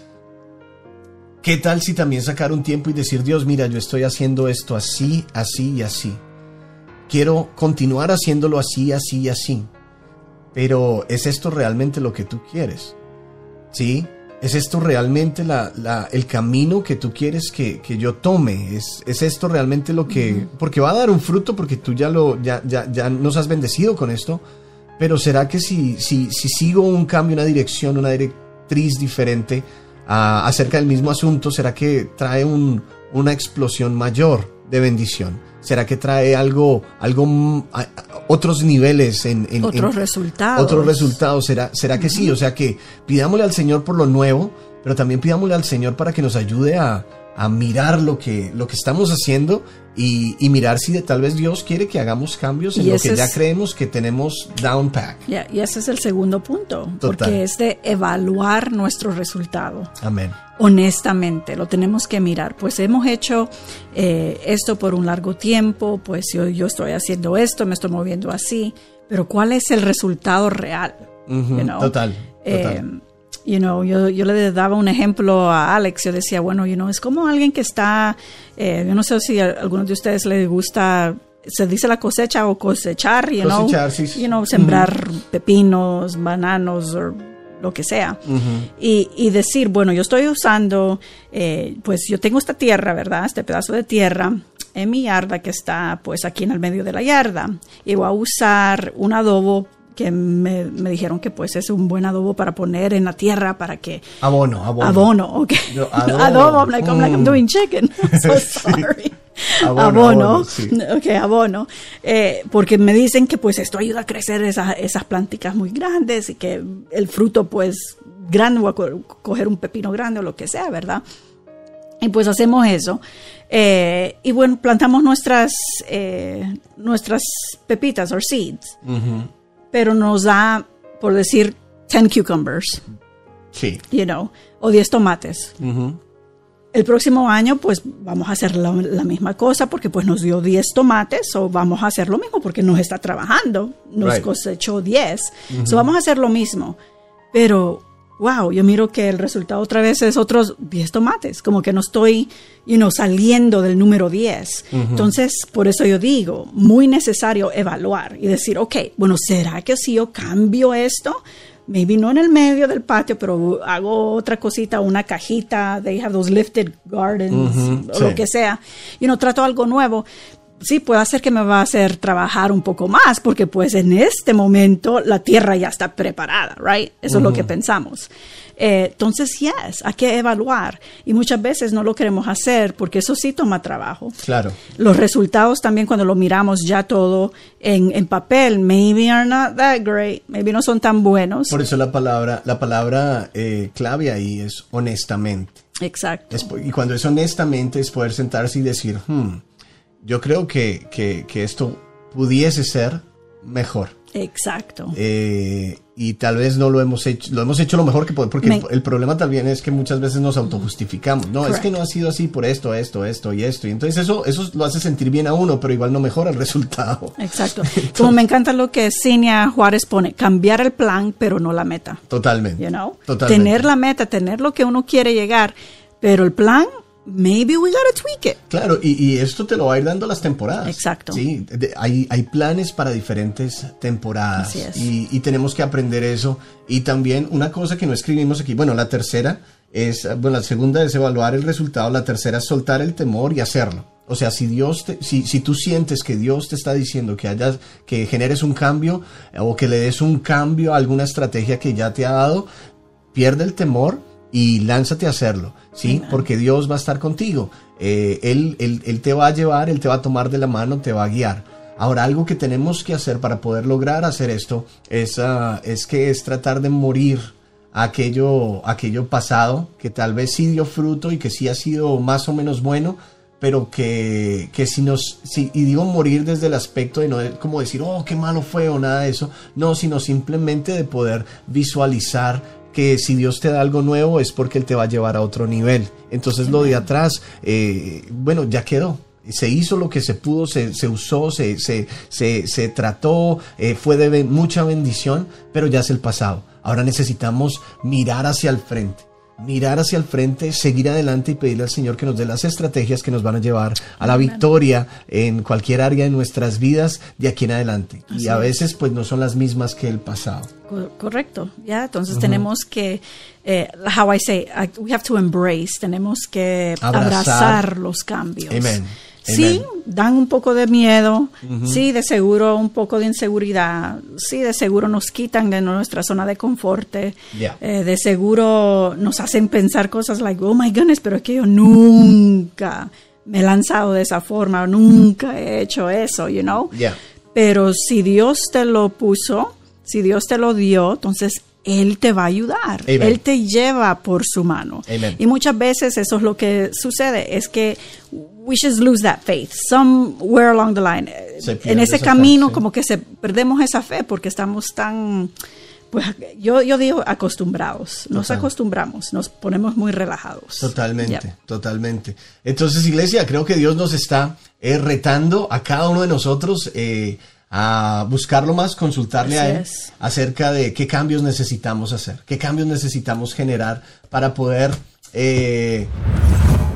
¿qué tal si también sacar un tiempo y decir, Dios, mira, yo estoy haciendo esto así, así y así? Quiero continuar haciéndolo así, así y así. Pero ¿es esto realmente lo que tú quieres? ¿Sí? ¿Es esto realmente la, el camino que tú quieres que, yo tome? ¿Es, ¿Es, esto realmente lo que...? Porque va a dar un fruto porque tú ya, lo, ya, ya, ya nos has bendecido con esto. Pero ¿será que si, si, si sigo un cambio, una dirección, una directriz diferente acerca del mismo asunto, ¿será que trae un, una explosión mayor de bendición? ¿Será que trae algo, algo otros niveles en, otros resultados? Otros resultados. ¿Será, será que sí? O sea que pidámosle al Señor por lo nuevo, pero también pidámosle al Señor para que nos ayude a, mirar lo que, lo que estamos haciendo y, mirar si de, tal vez Dios quiere que hagamos cambios en lo que ya creemos que tenemos down pack. y ese es el segundo punto, porque es de evaluar nuestro resultado. Amén honestamente, lo tenemos que mirar. Pues hemos hecho eh, esto por un largo tiempo, pues yo, yo, estoy haciendo esto, me estoy moviendo así, pero ¿cuál es el resultado real? total. Eh, you know, yo, yo, le daba un ejemplo a Alex, yo decía, bueno, you know, es como alguien que está, eh, yo no sé si a algunos de ustedes les gusta se dice la cosecha o cosechar, you cosechar, know, you know sembrar pepinos, bananos, o lo que sea. y, decir, bueno, yo estoy usando, eh, pues yo tengo esta tierra, ¿verdad? Este pedazo de tierra en mi yarda que está pues aquí en el medio de la yarda. Y voy a usar un adobo que me, dijeron que pues es un buen adobo para poner en la tierra para que... Abono, abono. Abono, ok. <laughs> adobo. I'm like, I'm doing chicken. <laughs> so sorry. abono, <laughs> ok, abono, eh, porque me dicen que pues esto ayuda a crecer esas, esas plánticas muy grandes y que el fruto pues grande, o a coger un pepino grande o lo que sea, ¿verdad? Y pues hacemos eso. Eh, y bueno, plantamos nuestras, eh, nuestras pepitas, or seeds. Pero nos da, por decir, 10 cucumbers. Sí. You know, o 10 tomates. El próximo año, pues vamos a hacer la, misma cosa porque pues nos dio 10 tomates o vamos a hacer lo mismo porque nos está trabajando, nos cosechó 10. vamos a hacer lo mismo. Pero, wow, yo miro que el resultado otra vez es otros 10 tomates, como que no estoy, you know, saliendo del número 10. Entonces, por eso yo digo, muy necesario evaluar y decir, ok, bueno, ¿será que si yo cambio esto? maybe no en el medio del patio, pero hago otra cosita, una cajita, they have those lifted gardens, o lo que sea, y no trato algo nuevo. Sí, puede hacer que me va a hacer trabajar un poco más, porque pues en este momento la tierra ya está preparada, right? Eso es lo que pensamos. Eh, entonces, yes, hay que evaluar. Y muchas veces no lo queremos hacer porque eso sí toma trabajo. Claro. Los resultados también cuando lo miramos ya todo en, en papel, maybe are not that great, maybe no son tan buenos. Por eso la palabra, la palabra eh, clave ahí es honestamente. Exacto. y cuando es honestamente es poder sentarse y decir, hmm, yo creo que, que, que esto pudiese ser mejor. Exacto. Eh, y tal vez no lo hemos hecho, lo hemos hecho lo mejor que podemos, porque el, problema también es que muchas veces nos autojustificamos. No, es que no ha sido así por esto, esto, esto y esto. Y entonces eso, eso lo hace sentir bien a uno, pero igual no mejora el <laughs> resultado. Exacto. Como me encanta lo que Cinia Juárez pone, cambiar el plan, pero no la meta. Totalmente. You know? Totalmente. Tener la meta, tener lo que uno quiere llegar, pero el plan maybe we gotta tweak it. Claro, y, esto te lo va a ir dando las temporadas. Exacto. Sí, hay, hay, planes para diferentes temporadas. Así es. Y, tenemos que aprender eso. Y también una cosa que no escribimos aquí, bueno, la tercera es, bueno, la segunda es evaluar el resultado, la tercera es soltar el temor y hacerlo. O sea, si Dios te, si, si tú sientes que Dios te está diciendo que hayas, que generes un cambio o que le des un cambio a alguna estrategia que ya te ha dado, pierde el temor y lánzate a hacerlo, ¿sí? Porque Dios va a estar contigo. Eh, él, él, te va a llevar, Él te va a tomar de la mano, te va a guiar. Ahora, algo que tenemos que hacer para poder lograr hacer esto es, ah, es que es tratar de morir aquello, aquello pasado, que tal vez sí dio fruto y que sí ha sido más o menos bueno, pero que, que si nos, si, y digo morir desde el aspecto de no como decir, oh, qué malo fue o nada de eso, no, sino simplemente de poder visualizar que si Dios te da algo nuevo es porque Él te va a llevar a otro nivel. Entonces lo de atrás, eh, bueno, ya quedó. Se hizo lo que se pudo, se, usó, se, se, se, trató, eh, fue de mucha bendición, pero ya es el pasado. Ahora necesitamos mirar hacia el frente mirar hacia el frente, seguir adelante y pedirle al Señor que nos dé las estrategias que nos van a llevar a la victoria en cualquier área de nuestras vidas de aquí en adelante. y a veces pues no son las mismas que el pasado. Correcto, ya, entonces tenemos que, eh, how I say, we have to embrace, tenemos que abrazar, los cambios. Amen. Sí, dan un poco de miedo, sí, de seguro un poco de inseguridad, sí, de seguro nos quitan de nuestra zona de confort, eh, de seguro nos hacen pensar cosas like, oh my goodness, pero es que yo nunca me he lanzado de esa forma, nunca he hecho eso, you know. Pero si Dios te lo puso, si Dios te lo dio, entonces él te va a ayudar. Él te lleva por su mano. Y muchas veces eso es lo que sucede, es que we just lose that faith somewhere along the line. En ese camino como que se perdemos esa fe porque estamos tan pues yo, yo digo acostumbrados, nos acostumbramos, nos ponemos muy relajados. Totalmente, totalmente. Entonces, iglesia, creo que Dios nos está eh, retando a cada uno de nosotros eh, a buscarlo más, consultarle a él acerca de qué cambios necesitamos hacer, qué cambios necesitamos generar para poder... Eh...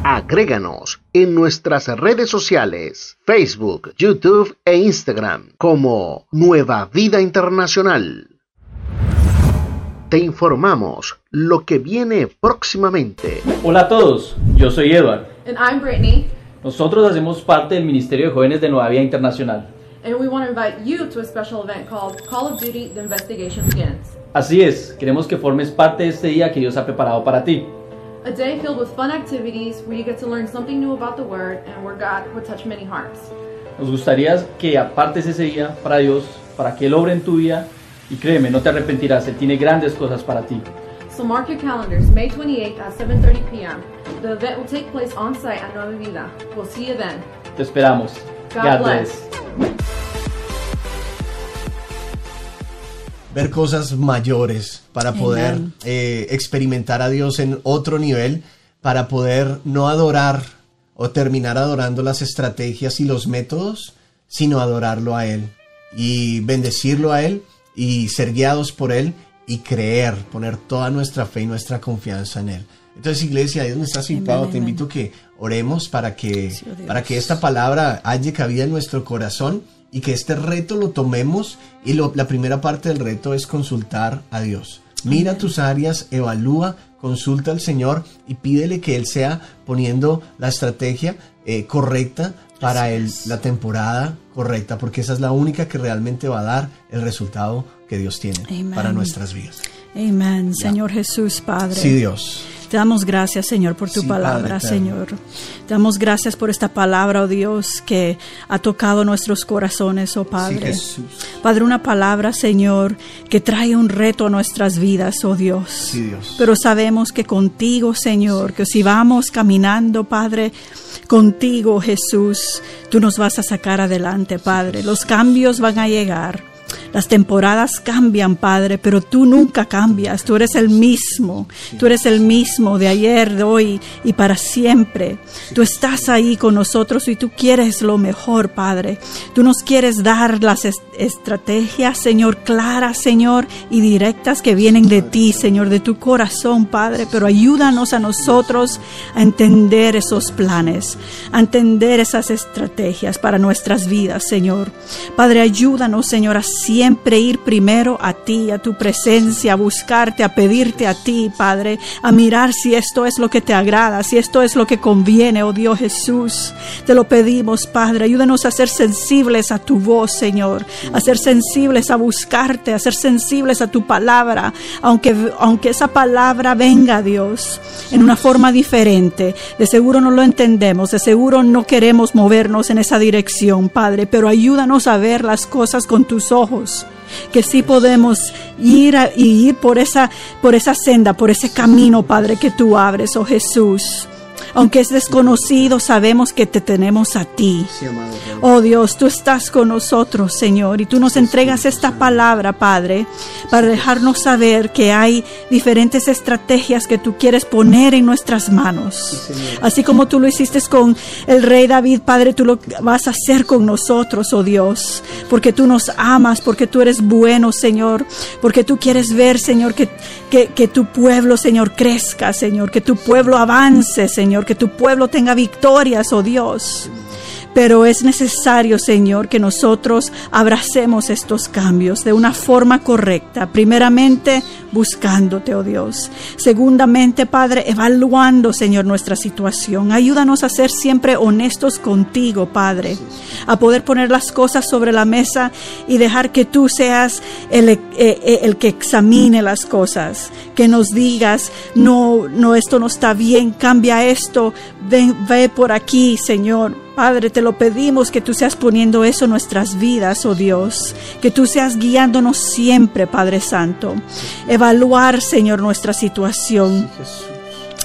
Agréganos en nuestras redes sociales, Facebook, YouTube e Instagram como Nueva Vida Internacional. Te informamos lo que viene próximamente. Hola a todos, yo soy Edward. And I'm Brittany. Nosotros hacemos parte del Ministerio de Jóvenes de Nueva Vida Internacional. And we want to invite you to a special event called Call of Duty The Investigation Begins. Así es, queremos que formes parte de este día que Dios ha preparado para ti. A day filled with fun activities where you get to learn something new about the Word and where God would touch many hearts. Nos gustaría que apartes ese día para Dios, para que Él obre en tu vida y créeme, no te arrepentirás, Él tiene grandes cosas para ti. So mark your calendars, May 28th at 7.30 p.m. The event will take place on site at Nueva Vida. We'll see you then. Te esperamos. God, bless. Ver cosas mayores, para poder eh, experimentar a Dios en otro nivel, para poder no adorar o terminar adorando las estrategias y los métodos, sino adorarlo a Él y bendecirlo a Él y ser guiados por Él y creer, poner toda nuestra fe y nuestra confianza en Él. Entonces, iglesia, ahí donde estás sentado, te invito a que oremos para que, oh para que esta palabra haya cabida en nuestro corazón y que este reto lo tomemos y la primera parte del reto es consultar a Dios. Mira tus áreas, evalúa, consulta al Señor y pídele que Él sea poniendo la estrategia eh, correcta para el, la temporada correcta, porque esa es la única que realmente va a dar el resultado que Dios tiene para nuestras vidas. Amén, Señor Jesús, Padre. Sí, Dios. Te damos gracias, Señor, por tu palabra, Señor. Te damos gracias por esta palabra, oh Dios, que ha tocado nuestros corazones, oh Padre. Padre, una palabra, Señor, que trae un reto a nuestras vidas, oh Dios. Dios. Pero sabemos que contigo, Señor, que si vamos caminando, Padre, contigo, Jesús, tú nos vas a sacar adelante, Padre. Los cambios van a llegar. Las temporadas cambian, Padre, pero tú nunca cambias. Tú eres el mismo. Tú eres el mismo de ayer, de hoy y para siempre. Tú estás ahí con nosotros y tú quieres lo mejor, Padre. Tú nos quieres dar las estrategias, Señor, claras, Señor, y directas que vienen de ti, Señor, de tu corazón, Padre. Pero ayúdanos a nosotros a entender esos planes, a entender esas estrategias para nuestras vidas, Señor. Padre, ayúdanos, Señor, a siempre ir primero a ti, a tu presencia, a buscarte, a pedirte a ti, Padre, a mirar si esto es lo que te agrada, si esto es lo que conviene, oh Dios Jesús. Te lo pedimos, Padre, ayúdanos a ser sensibles a tu voz, Señor, a ser sensibles a buscarte, a ser sensibles a tu palabra, aunque, aunque esa palabra venga, Dios, en una forma diferente. De seguro no lo entendemos, de seguro no queremos movernos en esa dirección, Padre, pero ayúdanos a ver las cosas con tus ojos que sí podemos ir y ir por esa, por esa senda, por ese camino, Padre, que tú abres, oh Jesús. Aunque es desconocido, sabemos que te tenemos a ti. Oh Dios, tú estás con nosotros, Señor, y tú nos entregas esta palabra, Padre, para dejarnos saber que hay diferentes estrategias que tú quieres poner en nuestras manos. Así como tú lo hiciste con el rey David, Padre, tú lo vas a hacer con nosotros, oh Dios, porque tú nos amas, porque tú eres bueno, Señor, porque tú quieres ver, Señor, que, que, que tu pueblo, Señor, crezca, Señor, que tu pueblo avance, Señor, que tu pueblo tenga victorias, oh Dios. Pero es necesario, Señor, que nosotros abracemos estos cambios de una forma correcta. Primeramente, buscándote, oh Dios. Segundamente, Padre, evaluando, Señor, nuestra situación. Ayúdanos a ser siempre honestos contigo, Padre. A poder poner las cosas sobre la mesa y dejar que tú seas el, eh, eh, el que examine las cosas. Que nos digas, no, no, esto no está bien, cambia esto, ven, ve por aquí, Señor Padre, te lo pedimos que tú seas poniendo eso en nuestras vidas, oh Dios, que tú seas guiándonos siempre, Padre Santo. Evaluar, Señor, nuestra situación.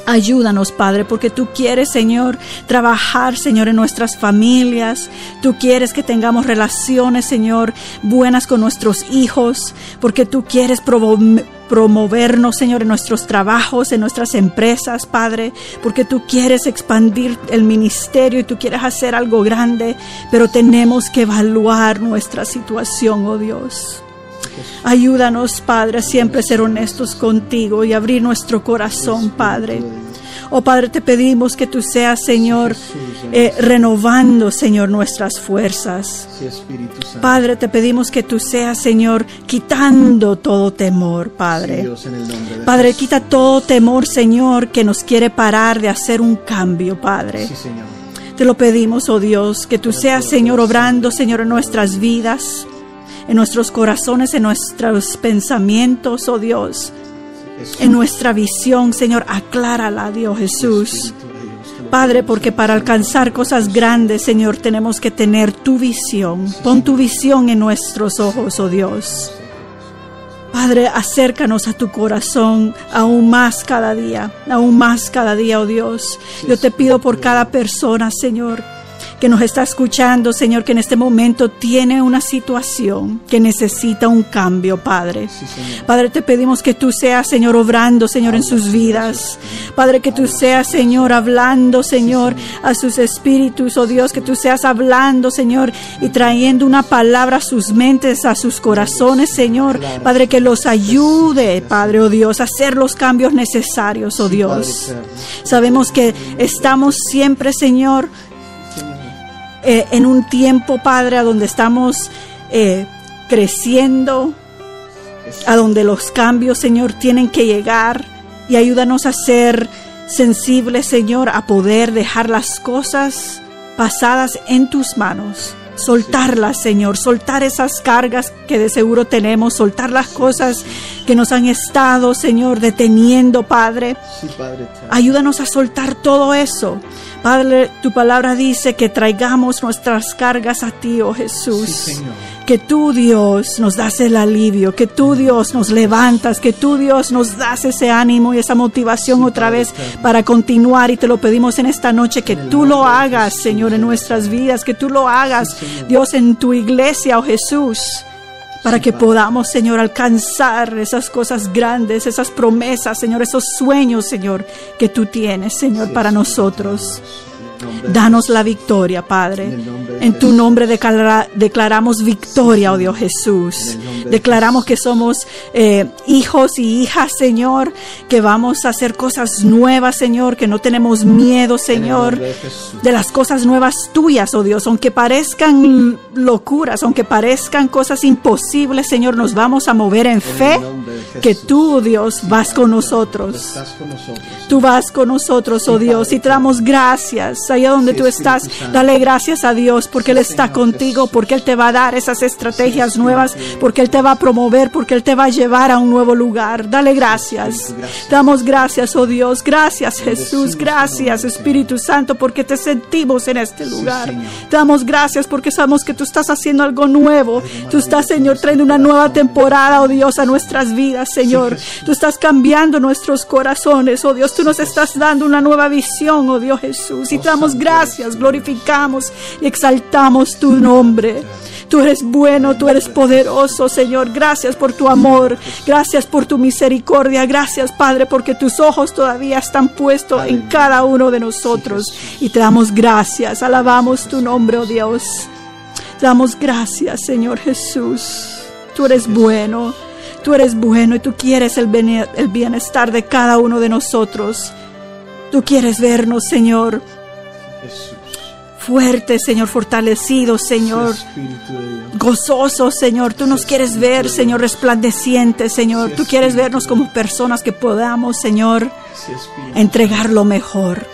Ayúdanos, Padre, porque tú quieres, Señor, trabajar, Señor, en nuestras familias. Tú quieres que tengamos relaciones, Señor, buenas con nuestros hijos, porque tú quieres promovernos, Señor, en nuestros trabajos, en nuestras empresas, Padre, porque tú quieres expandir el ministerio y tú quieres hacer algo grande, pero tenemos que evaluar nuestra situación, oh Dios. Ayúdanos, Padre, a siempre ser honestos contigo y abrir nuestro corazón, Padre. Oh Padre, te pedimos que tú seas, Señor, eh, renovando, Señor, nuestras fuerzas. Padre, te pedimos que tú seas, Señor, quitando todo temor, Padre. Padre, quita todo temor, Señor, que nos quiere parar de hacer un cambio, Padre. Te lo pedimos, oh Dios, que tú seas, Señor, obrando, Señor, en nuestras vidas en nuestros corazones, en nuestros pensamientos, oh Dios, en nuestra visión, Señor, aclárala, Dios Jesús. Padre, porque para alcanzar cosas grandes, Señor, tenemos que tener tu visión. Pon tu visión en nuestros ojos, oh Dios. Padre, acércanos a tu corazón aún más cada día, aún más cada día, oh Dios. Yo te pido por cada persona, Señor, que nos está escuchando, Señor, que en este momento tiene una situación que necesita un cambio, Padre. Padre, te pedimos que tú seas, Señor, obrando, Señor, en sus vidas. Padre, que tú seas, Señor, hablando, Señor, a sus espíritus, oh Dios, que tú seas hablando, Señor, y trayendo una palabra a sus mentes, a sus corazones, Señor. Padre, que los ayude, Padre, oh Dios, a hacer los cambios necesarios, oh Dios. Sabemos que estamos siempre, Señor, eh, en un tiempo, Padre, a donde estamos eh, creciendo, a donde los cambios, Señor, tienen que llegar y ayúdanos a ser sensibles, Señor, a poder dejar las cosas pasadas en tus manos. Soltarlas, Señor, soltar esas cargas que de seguro tenemos, soltar las cosas que nos han estado, Señor, deteniendo, Padre. Ayúdanos a soltar todo eso Padre, tu palabra dice que traigamos nuestras cargas a ti, oh Jesús. que tú, Dios, nos das el alivio, que tú, Dios, nos levantas, que tú, Dios, nos das ese ánimo y esa motivación otra vez para continuar. Y te lo pedimos en esta noche, que tú lo hagas, Señor, en nuestras vidas, que tú lo hagas, Dios, en tu iglesia, oh Jesús para que podamos, Señor, alcanzar esas cosas grandes, esas promesas, Señor, esos sueños, Señor, que tú tienes, Señor, para nosotros. Danos la victoria, Padre. En tu nombre declaramos victoria, oh Dios Jesús. Declaramos que somos eh, hijos y hijas, Señor, que vamos a hacer cosas nuevas, Señor, que no tenemos miedo, Señor, de las cosas nuevas tuyas, oh Dios. Aunque parezcan locuras, aunque parezcan cosas imposibles, Señor, nos vamos a mover en fe que tú, Dios, vas con nosotros. Tú vas con nosotros, oh Dios, y te damos gracias allá donde tú estás. Dale gracias a Dios porque Él está contigo, porque Él te va a dar esas estrategias nuevas, porque Él te va a promover, porque Él te va a llevar a un nuevo lugar. Dale gracias. Damos gracias, oh Dios. Gracias, Jesús. Gracias, Espíritu Santo, porque te sentimos en este lugar. Damos gracias porque sabemos que tú estás haciendo algo nuevo. Tú estás, Señor, trayendo una nueva temporada, oh Dios, a nuestras vidas, Señor. Tú estás cambiando nuestros corazones, oh Dios. Tú nos estás dando una nueva visión, oh Dios Jesús. Y te damos gracias, glorificamos y exaltamos tu nombre. Tú eres bueno, tú eres poderoso, Señor. Gracias por tu amor, gracias por tu misericordia, gracias, Padre, porque tus ojos todavía están puestos en cada uno de nosotros. Y te damos gracias, alabamos tu nombre, oh Dios. Te damos gracias, Señor Jesús. Tú eres bueno, tú eres bueno y tú quieres el bienestar de cada uno de nosotros. Tú quieres vernos, Señor fuerte, Señor, fortalecido, Señor, gozoso, Señor. Tú nos quieres ver, Señor, resplandeciente, Señor. Tú quieres vernos como personas que podamos, Señor, entregar lo mejor.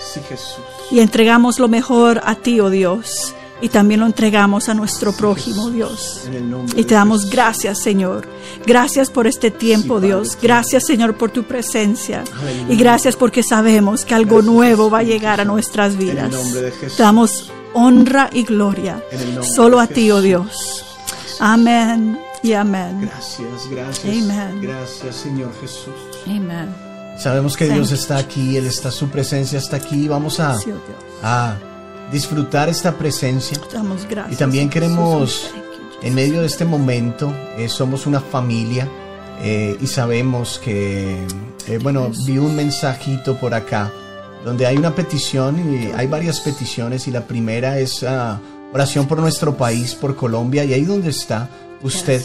Y entregamos lo mejor a ti, oh Dios. Y también lo entregamos a nuestro prójimo, Dios. Y te damos gracias, Señor. Gracias por este tiempo, Dios. Gracias, Señor, por tu presencia. Y gracias porque sabemos que algo nuevo va a llegar a nuestras vidas. Te damos honra y gloria. Solo a ti, oh Dios. Amén y amén. Gracias, gracias. Amén. Gracias, Señor Jesús. Amén. Sabemos que Dios está aquí, Él está, su presencia está aquí. Vamos a, oh a disfrutar esta presencia. Damos gracias. Y también queremos, en medio de este momento, eh, somos una familia eh, y sabemos que, eh, bueno, vi un mensajito por acá donde hay una petición y hay varias peticiones y la primera es uh, oración por nuestro país, por Colombia y ahí donde está usted,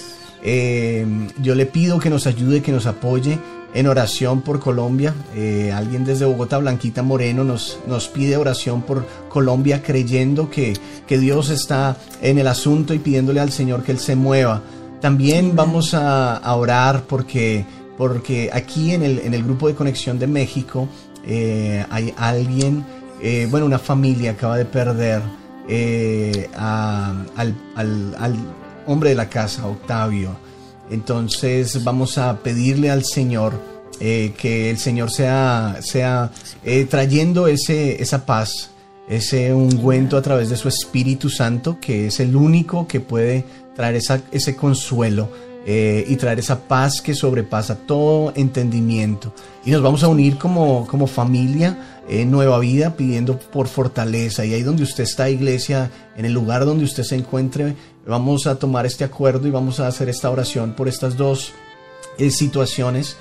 yo le pido que nos ayude, que nos apoye en oración por Colombia. Eh, alguien desde Bogotá, Blanquita Moreno, nos, nos pide oración por Colombia creyendo que, que Dios está en el asunto y pidiéndole al Señor que Él se mueva. También vamos a, a orar porque, porque aquí en el, en el grupo de conexión de México, eh, hay alguien, eh, bueno, una familia acaba de perder eh, al, hombre de la casa, Octavio. Entonces vamos a pedirle al Señor que el Señor sea, sea trayendo ese, esa paz, ese ungüento a través de su Espíritu Santo, que es el único que puede traer esa, ese consuelo eh, y traer esa paz que sobrepasa todo entendimiento. Y nos vamos a unir como, como familia en Nueva Vida pidiendo por fortaleza. Y ahí donde usted está, iglesia, en el lugar donde usted se encuentre, vamos a tomar este acuerdo y vamos a hacer esta oración por estas dos eh, situaciones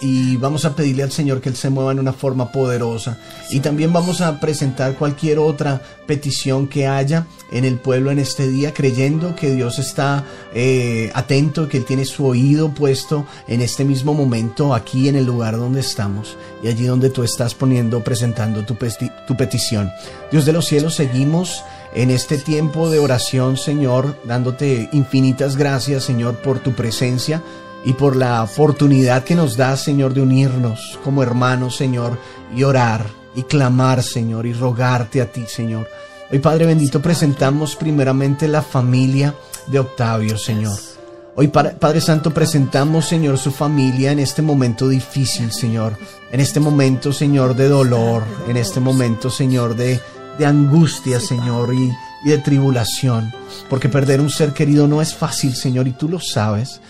y vamos a pedirle al Señor que Él se mueva en una forma poderosa. Y también vamos a presentar cualquier otra petición que haya en el pueblo en este día, creyendo que Dios está eh, atento, que Él tiene su oído puesto en este mismo momento, aquí en el lugar donde estamos y allí donde tú estás poniendo, presentando tu, tu petición. Dios de los cielos, seguimos en este tiempo de oración, Señor, dándote infinitas gracias, Señor, por tu presencia y por la oportunidad que nos da, Señor, de unirnos como hermanos, Señor, y orar y clamar, Señor, y rogarte a ti, Señor. Hoy, Padre bendito, presentamos primeramente la familia de Octavio, Señor. Hoy, Padre Santo, presentamos, Señor, su familia en este momento difícil, Señor. En este momento, Señor, de dolor. En este momento, Señor, de, de angustia, Señor, y, y de tribulación. Porque perder un ser querido no es fácil, Señor, y tú lo sabes.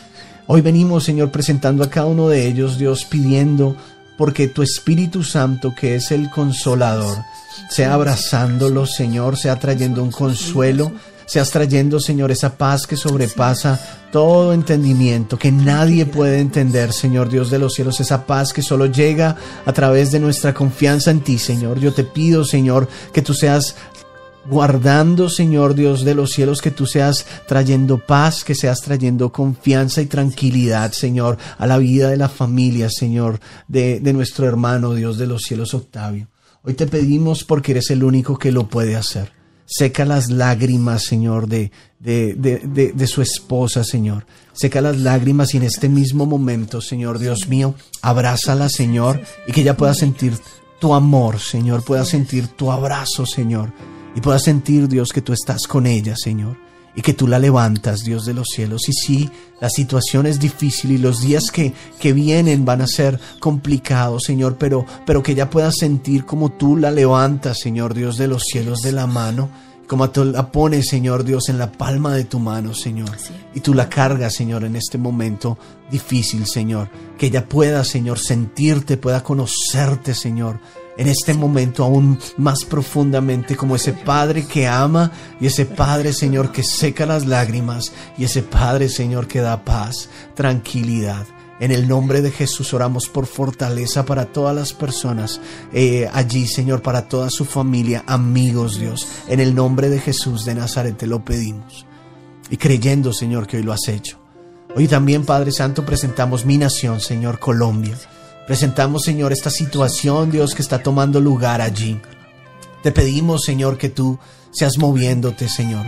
Hoy venimos, Señor, presentando a cada uno de ellos, Dios, pidiendo porque tu Espíritu Santo, que es el consolador, sea abrazándolos, Señor, sea trayendo un consuelo, seas trayendo, Señor, esa paz que sobrepasa todo entendimiento, que nadie puede entender, Señor Dios de los cielos, esa paz que solo llega a través de nuestra confianza en ti, Señor. Yo te pido, Señor, que tú seas guardando, Señor Dios de los cielos, que tú seas trayendo paz, que seas trayendo confianza y tranquilidad, Señor, a la vida de la familia, Señor, de, nuestro hermano Dios de los cielos, Octavio. Hoy te pedimos porque eres el único que lo puede hacer. Seca las lágrimas, Señor, de, de, de, de, su esposa, Señor. Seca las lágrimas y en este mismo momento, Señor Dios mío, abrázala, Señor, y que ella pueda sentir tu amor, Señor, pueda sentir tu abrazo, Señor, y pueda sentir, Dios, que tú estás con ella, Señor, y que tú la levantas, Dios de los cielos. Y sí, la situación es difícil y los días que, que vienen van a ser complicados, Señor, pero, pero que ella pueda sentir como tú la levantas, Señor, Dios de los cielos, de la mano como tú la pones, Señor Dios, en la palma de tu mano, Señor. Y tú la cargas, Señor, en este momento difícil, Señor. Que ella pueda, Señor, sentirte, pueda conocerte, Señor. En este momento aún más profundamente como ese Padre que ama y ese Padre, Señor, que seca las lágrimas y ese Padre, Señor, que da paz, tranquilidad. En el nombre de Jesús oramos por fortaleza para todas las personas eh, allí, Señor, para toda su familia, amigos, Dios. En el nombre de Jesús de Nazaret te lo pedimos. Y creyendo, Señor, que hoy lo has hecho. Hoy también, Padre Santo, presentamos mi nación, Señor, Colombia. Presentamos, Señor, esta situación, Dios, que está tomando lugar allí. Te pedimos, Señor, que tú seas moviéndote, Señor.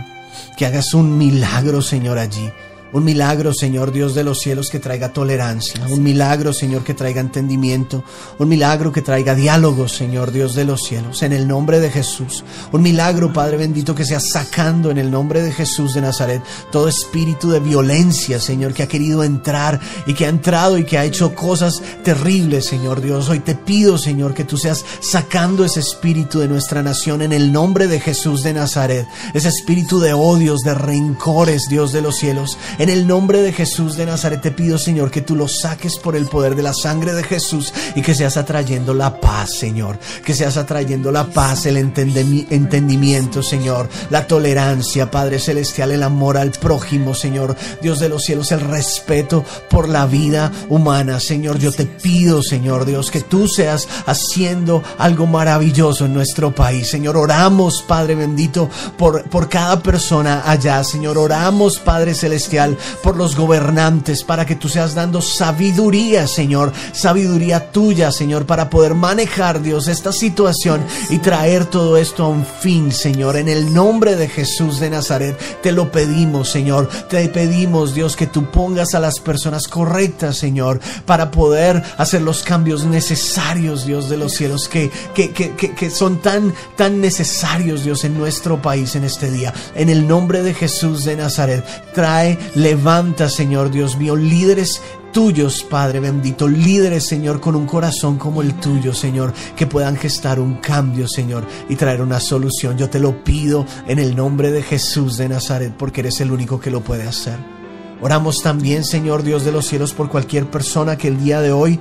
Que hagas un milagro, Señor, allí un milagro, Señor Dios de los cielos, que traiga tolerancia. Un milagro, Señor, que traiga entendimiento. Un milagro que traiga diálogo, Señor Dios de los cielos. En el nombre de Jesús. Un milagro, Padre bendito, que sea sacando en el nombre de Jesús de Nazaret todo espíritu de violencia, Señor, que ha querido entrar y que ha entrado y que ha hecho cosas terribles, Señor Dios. Hoy te pido, Señor, que tú seas sacando ese espíritu de nuestra nación en el nombre de Jesús de Nazaret. Ese espíritu de odios, de rencores, Dios de los cielos en el nombre de Jesús de Nazaret te pido, Señor, que tú lo saques por el poder de la sangre de Jesús y que seas atrayendo la paz, Señor. Que seas atrayendo la paz, el entendimiento, Señor. La tolerancia, Padre Celestial, el amor al prójimo, Señor. Dios de los cielos, el respeto por la vida humana, Señor. Yo te pido, Señor Dios, que tú seas haciendo algo maravilloso en nuestro país, Señor. Oramos, Padre bendito, por, por cada persona allá, Señor. Oramos, Padre Celestial por los gobernantes, para que tú seas dando sabiduría, Señor, sabiduría tuya, Señor, para poder manejar, Dios, esta situación y traer todo esto a un fin, Señor. En el nombre de Jesús de Nazaret, te lo pedimos, Señor. Te pedimos, Dios, que tú pongas a las personas correctas, Señor, para poder hacer los cambios necesarios, Dios de los cielos, que, que, que, que son tan, tan necesarios, Dios, en nuestro país en este día. En el nombre de Jesús de Nazaret, trae Levanta, Señor Dios mío, líderes tuyos, Padre bendito, líderes, Señor, con un corazón como el tuyo, Señor, que puedan gestar un cambio, Señor, y traer una solución. Yo te lo pido en el nombre de Jesús de Nazaret, porque eres el único que lo puede hacer. Oramos también, Señor Dios de los cielos, por cualquier persona que el día de hoy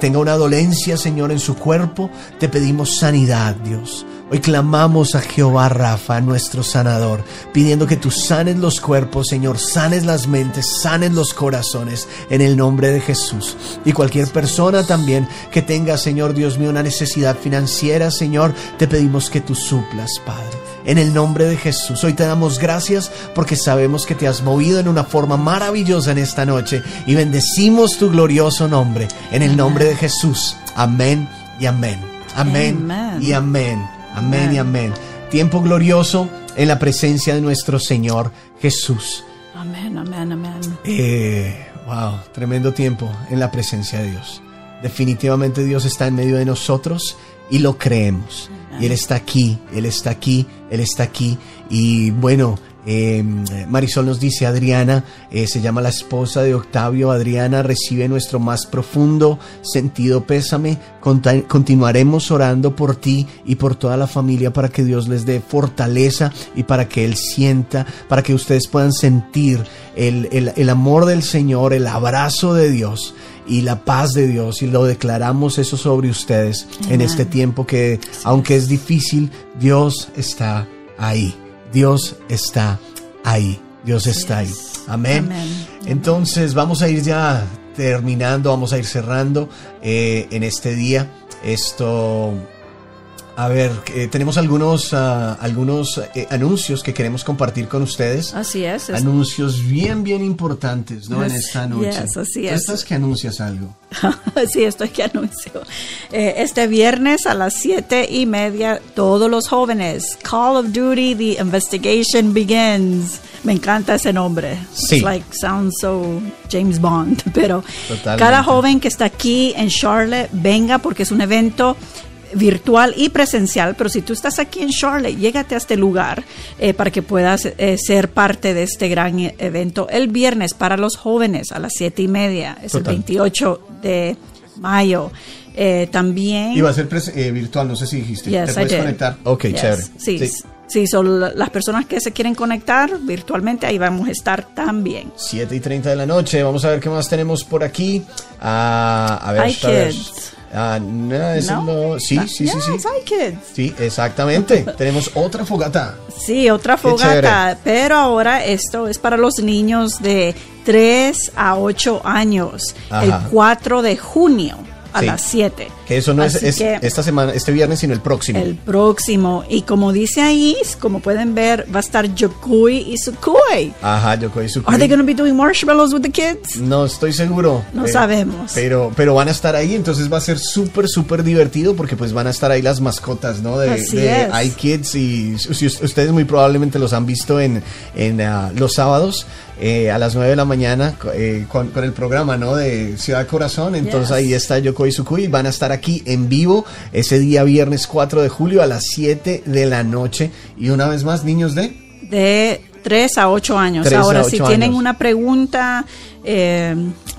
tenga una dolencia, Señor, en su cuerpo. Te pedimos sanidad, Dios. Hoy clamamos a Jehová Rafa, nuestro sanador, pidiendo que tú sanes los cuerpos, Señor, sanes las mentes, sanes los corazones, en el nombre de Jesús. Y cualquier persona también que tenga, Señor Dios mío, una necesidad financiera, Señor, te pedimos que tú suplas, Padre. En el nombre de Jesús, hoy te damos gracias porque sabemos que te has movido en una forma maravillosa en esta noche y bendecimos tu glorioso nombre. En el nombre de Jesús. Amén y amén. Amén, y amén. Amén y amén. Tiempo glorioso en la presencia de nuestro Señor Jesús. Amén, amén, amén. Eh, wow, tremendo tiempo en la presencia de Dios. Definitivamente Dios está en medio de nosotros y lo creemos. Y Él está aquí, Él está aquí, Él está aquí. Y bueno, eh, Marisol nos dice, Adriana, eh, se llama la esposa de Octavio, Adriana recibe nuestro más profundo sentido pésame, continuaremos orando por ti y por toda la familia para que Dios les dé fortaleza y para que Él sienta, para que ustedes puedan sentir el, el amor del Señor, el abrazo de Dios y la paz de Dios. Y lo declaramos eso sobre ustedes en este tiempo que aunque es difícil, Dios está ahí. Dios está ahí. Dios está ahí. Amén. Entonces vamos a ir ya terminando, vamos a ir cerrando eh, en este día. Esto a ver, eh, tenemos algunos, uh, algunos eh, anuncios que queremos compartir con ustedes. Así es. Anuncios bien, bien importantes, ¿no? en esta noche. Yes, así es. estás que anuncias algo? <laughs> sí, estoy que anuncio. Eh, este viernes a las siete y media, todos los jóvenes, Call of Duty, The Investigation Begins. Me encanta ese nombre. Sí. It's like, sounds so James Bond. <laughs> Pero cada joven que está aquí en Charlotte, venga porque es un evento virtual y presencial, pero si tú estás aquí en Charlotte, llégate a este lugar eh, para que puedas eh, ser parte de este gran evento el viernes para los jóvenes a las siete y media, es el 28 de mayo. Eh, también... Iba a ser virtual, no sé si dijiste. ¿Te puedes conectar? Ok, chévere. Sí, sí. son las personas que se quieren conectar virtualmente, ahí vamos a estar también. 7 y 30 de la noche, vamos a ver qué más tenemos por aquí. Ah, a ver, Ah, no, eso no. Sí, sí, sí, sí. Sí, exactamente. <laughs> Tenemos otra fogata. Sí, otra fogata. Pero ahora esto es para los niños de 3 a 8 años. El 4 de junio a las 7. Que eso no es, esta semana, este viernes, sino el próximo. El próximo. Y como dice ahí, como pueden ver, va a estar Yokoi y Sukui. Ajá, Yokoi y Sukui. ¿Are they going to be doing marshmallows with the kids? No estoy seguro. No eh, sabemos. Pero, pero van a estar ahí, entonces va a ser súper, súper divertido porque pues van a estar ahí las mascotas, ¿no? De, Así de iKids y si ustedes muy probablemente los han visto en, en ah, los sábados. Eh, a las 9 de la mañana eh, con, con, el programa ¿no? de Ciudad Corazón. Entonces ahí está Yokoi Sukui. Van a estar aquí en vivo ese día viernes 4 de julio a las 7 de la noche. Y una vez más, niños de... De 3 a 8 años. Ahora, si tienen una pregunta, eh,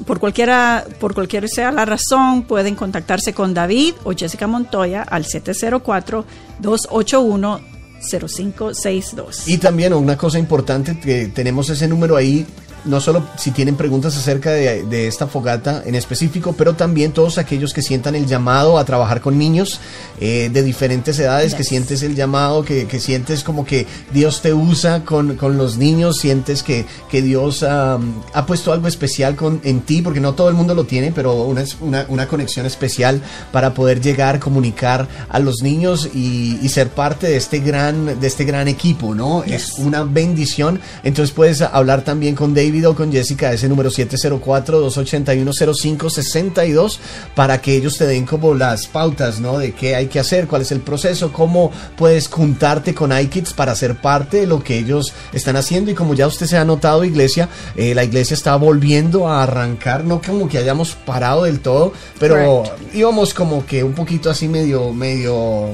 por cualquiera, por cualquier sea la razón, pueden contactarse con David o Jessica Montoya al 704 281 0562. Y también una cosa importante, que tenemos ese número ahí no solo si tienen preguntas acerca de, esta fogata en específico, pero también todos aquellos que sientan el llamado a trabajar con niños eh, de diferentes edades, que sientes el llamado, que, sientes como que Dios te usa con, los niños, sientes que, que Dios ha puesto algo especial con, en ti, porque no todo el mundo lo tiene, pero una, una, una conexión especial para poder llegar, comunicar a los niños y, ser parte de este gran, de este gran equipo, ¿no? Es una bendición. Entonces puedes hablar también con David Con Jessica, ese número 704-281-0562, para que ellos te den como las pautas, ¿no? De qué hay que hacer, cuál es el proceso, cómo puedes juntarte con iKids para ser parte de lo que ellos están haciendo. Y como ya usted se ha notado, iglesia, eh, la iglesia está volviendo a arrancar, no como que hayamos parado del todo, pero íbamos como que un poquito así medio, medio,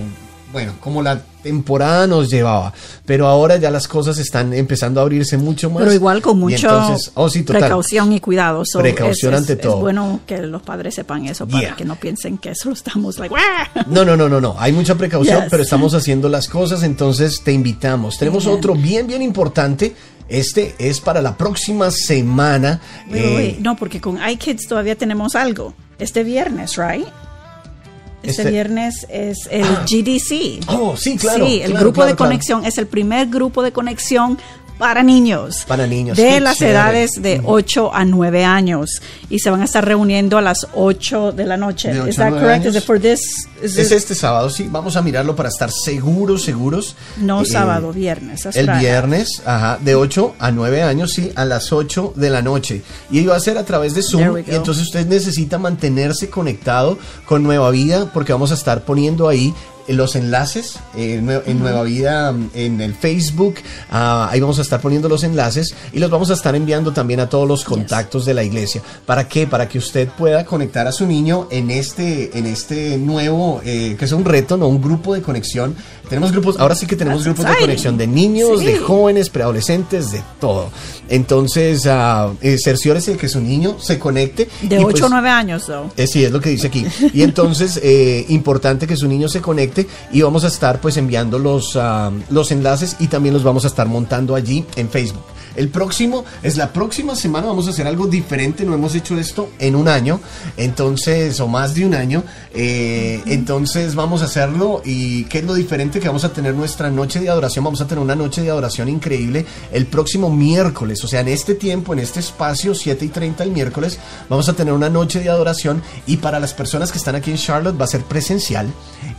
bueno, como la temporada nos llevaba. Pero ahora ya las cosas están empezando a abrirse mucho más. Pero igual con mucha oh, precaución y cuidado. precaución ante todo. Es bueno que los padres sepan eso para que no piensen que solo estamos like, <laughs> No, no, no, no, no. Hay mucha precaución, pero estamos haciendo las cosas, entonces te invitamos. Tenemos otro bien, bien importante. Este es para la próxima semana. Eh, no, porque con iKids todavía tenemos algo. Este viernes, right? Este, este, viernes es el ah. GDC. Oh, sí, claro. Sí, el grupo de conexión es el primer grupo de conexión para niños. Para niños. De las edades de 8 a 9 años. Y se van a estar reuniendo a las 8 de la noche. ¿Es correcto? ¿Es, este sábado, sí. Vamos a mirarlo para estar seguros, seguros. No eh, sábado, viernes. El viernes, ajá, de 8 a 9 años, sí, a las 8 de la noche. Y va a ser a través de Zoom. Y entonces usted necesita mantenerse conectado con Nueva Vida porque vamos a estar poniendo ahí los enlaces en Nueva Vida, en el Facebook. Ah, ahí vamos a estar poniendo los enlaces y los vamos a estar enviando también a todos los contactos de la iglesia. ¿Para qué? Para que usted pueda conectar a su niño en este, en este nuevo, eh, que es un reto, ¿no? Un grupo de conexión. Tenemos grupos, ahora sí que tenemos grupos de conexión de niños, de jóvenes, preadolescentes, de todo. Entonces, uh, eh, cerciórese que su niño se conecte. De 8 pues o 9 años, ¿no? Eh, sí, es lo que dice aquí. <laughs> Y entonces, eh, importante que su niño se conecte y vamos a estar pues enviando los, ah, los enlaces y también los vamos a estar montando allí en Facebook. El próximo es la próxima semana, vamos a hacer algo diferente, no hemos hecho esto en un año, entonces, o más de un año, eh, entonces vamos a hacerlo y qué es lo diferente que vamos a tener nuestra noche de adoración, vamos a tener una noche de adoración increíble el próximo miércoles, o sea, en este tiempo, en este espacio, 7 y 30 el miércoles, vamos a tener una noche de adoración y para las personas que están aquí en Charlotte va a ser presencial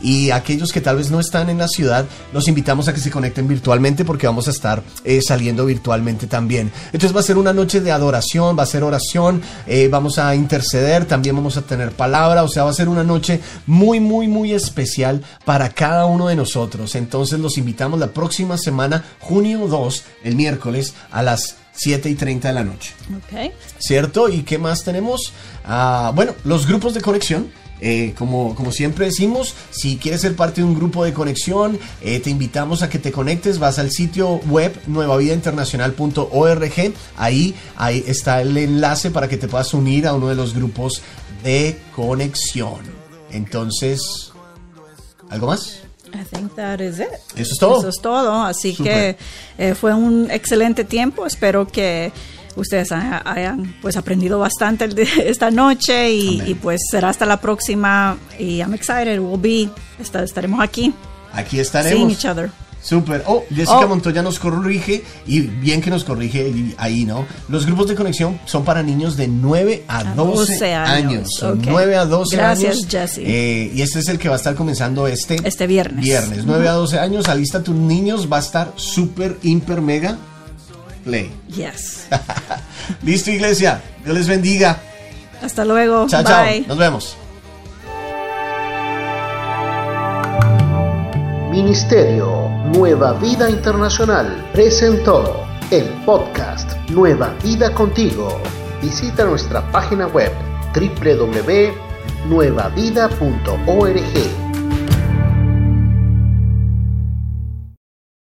y aquellos que tal vez no están en la ciudad, los invitamos a que se conecten virtualmente porque vamos a estar eh, saliendo virtualmente también. Entonces va a ser una noche de adoración, va a ser oración, eh, vamos a interceder, también vamos a tener palabra, o sea, va a ser una noche muy, muy, muy especial para cada uno de nosotros. Entonces los invitamos la próxima semana, junio 2, el miércoles, a las 7 y 30 de la noche. Ok. ¿Cierto? ¿Y qué más tenemos? Ah, bueno, los grupos de conexión Eh, como, como siempre decimos, si quieres ser parte de un grupo de conexión, eh, te invitamos a que te conectes, vas al sitio web nuevavidainternacional.org, ahí, ahí está el enlace para que te puedas unir a uno de los grupos de conexión. Entonces, ¿algo más? I think that is it. Eso es todo. Eso es todo. Así que eh, fue un excelente tiempo. Espero que ustedes hayan pues aprendido bastante <laughs> esta noche y, pues será hasta la próxima. Y I'm excited. We'll be, estaremos aquí. Aquí estaremos. Seeing each other. Super. Oh, Jessica oh. Montoya nos corrige y bien que nos corrige ahí, ¿no? Los grupos de conexión son para niños de 9 a, 12, años. 9 a 12 Gracias, años. Jesse. Eh, y este es el que va a estar comenzando este, este viernes. Viernes, 9 a 12 años. Alista tus niños, va a estar super, hiper, mega play. Yes. <laughs> Listo, iglesia. Dios les bendiga. Hasta luego. Chao, chao. Nos vemos. Ministerio Nueva Vida Internacional presentó el podcast Nueva Vida Contigo. Visita nuestra página web www.nuevavida.org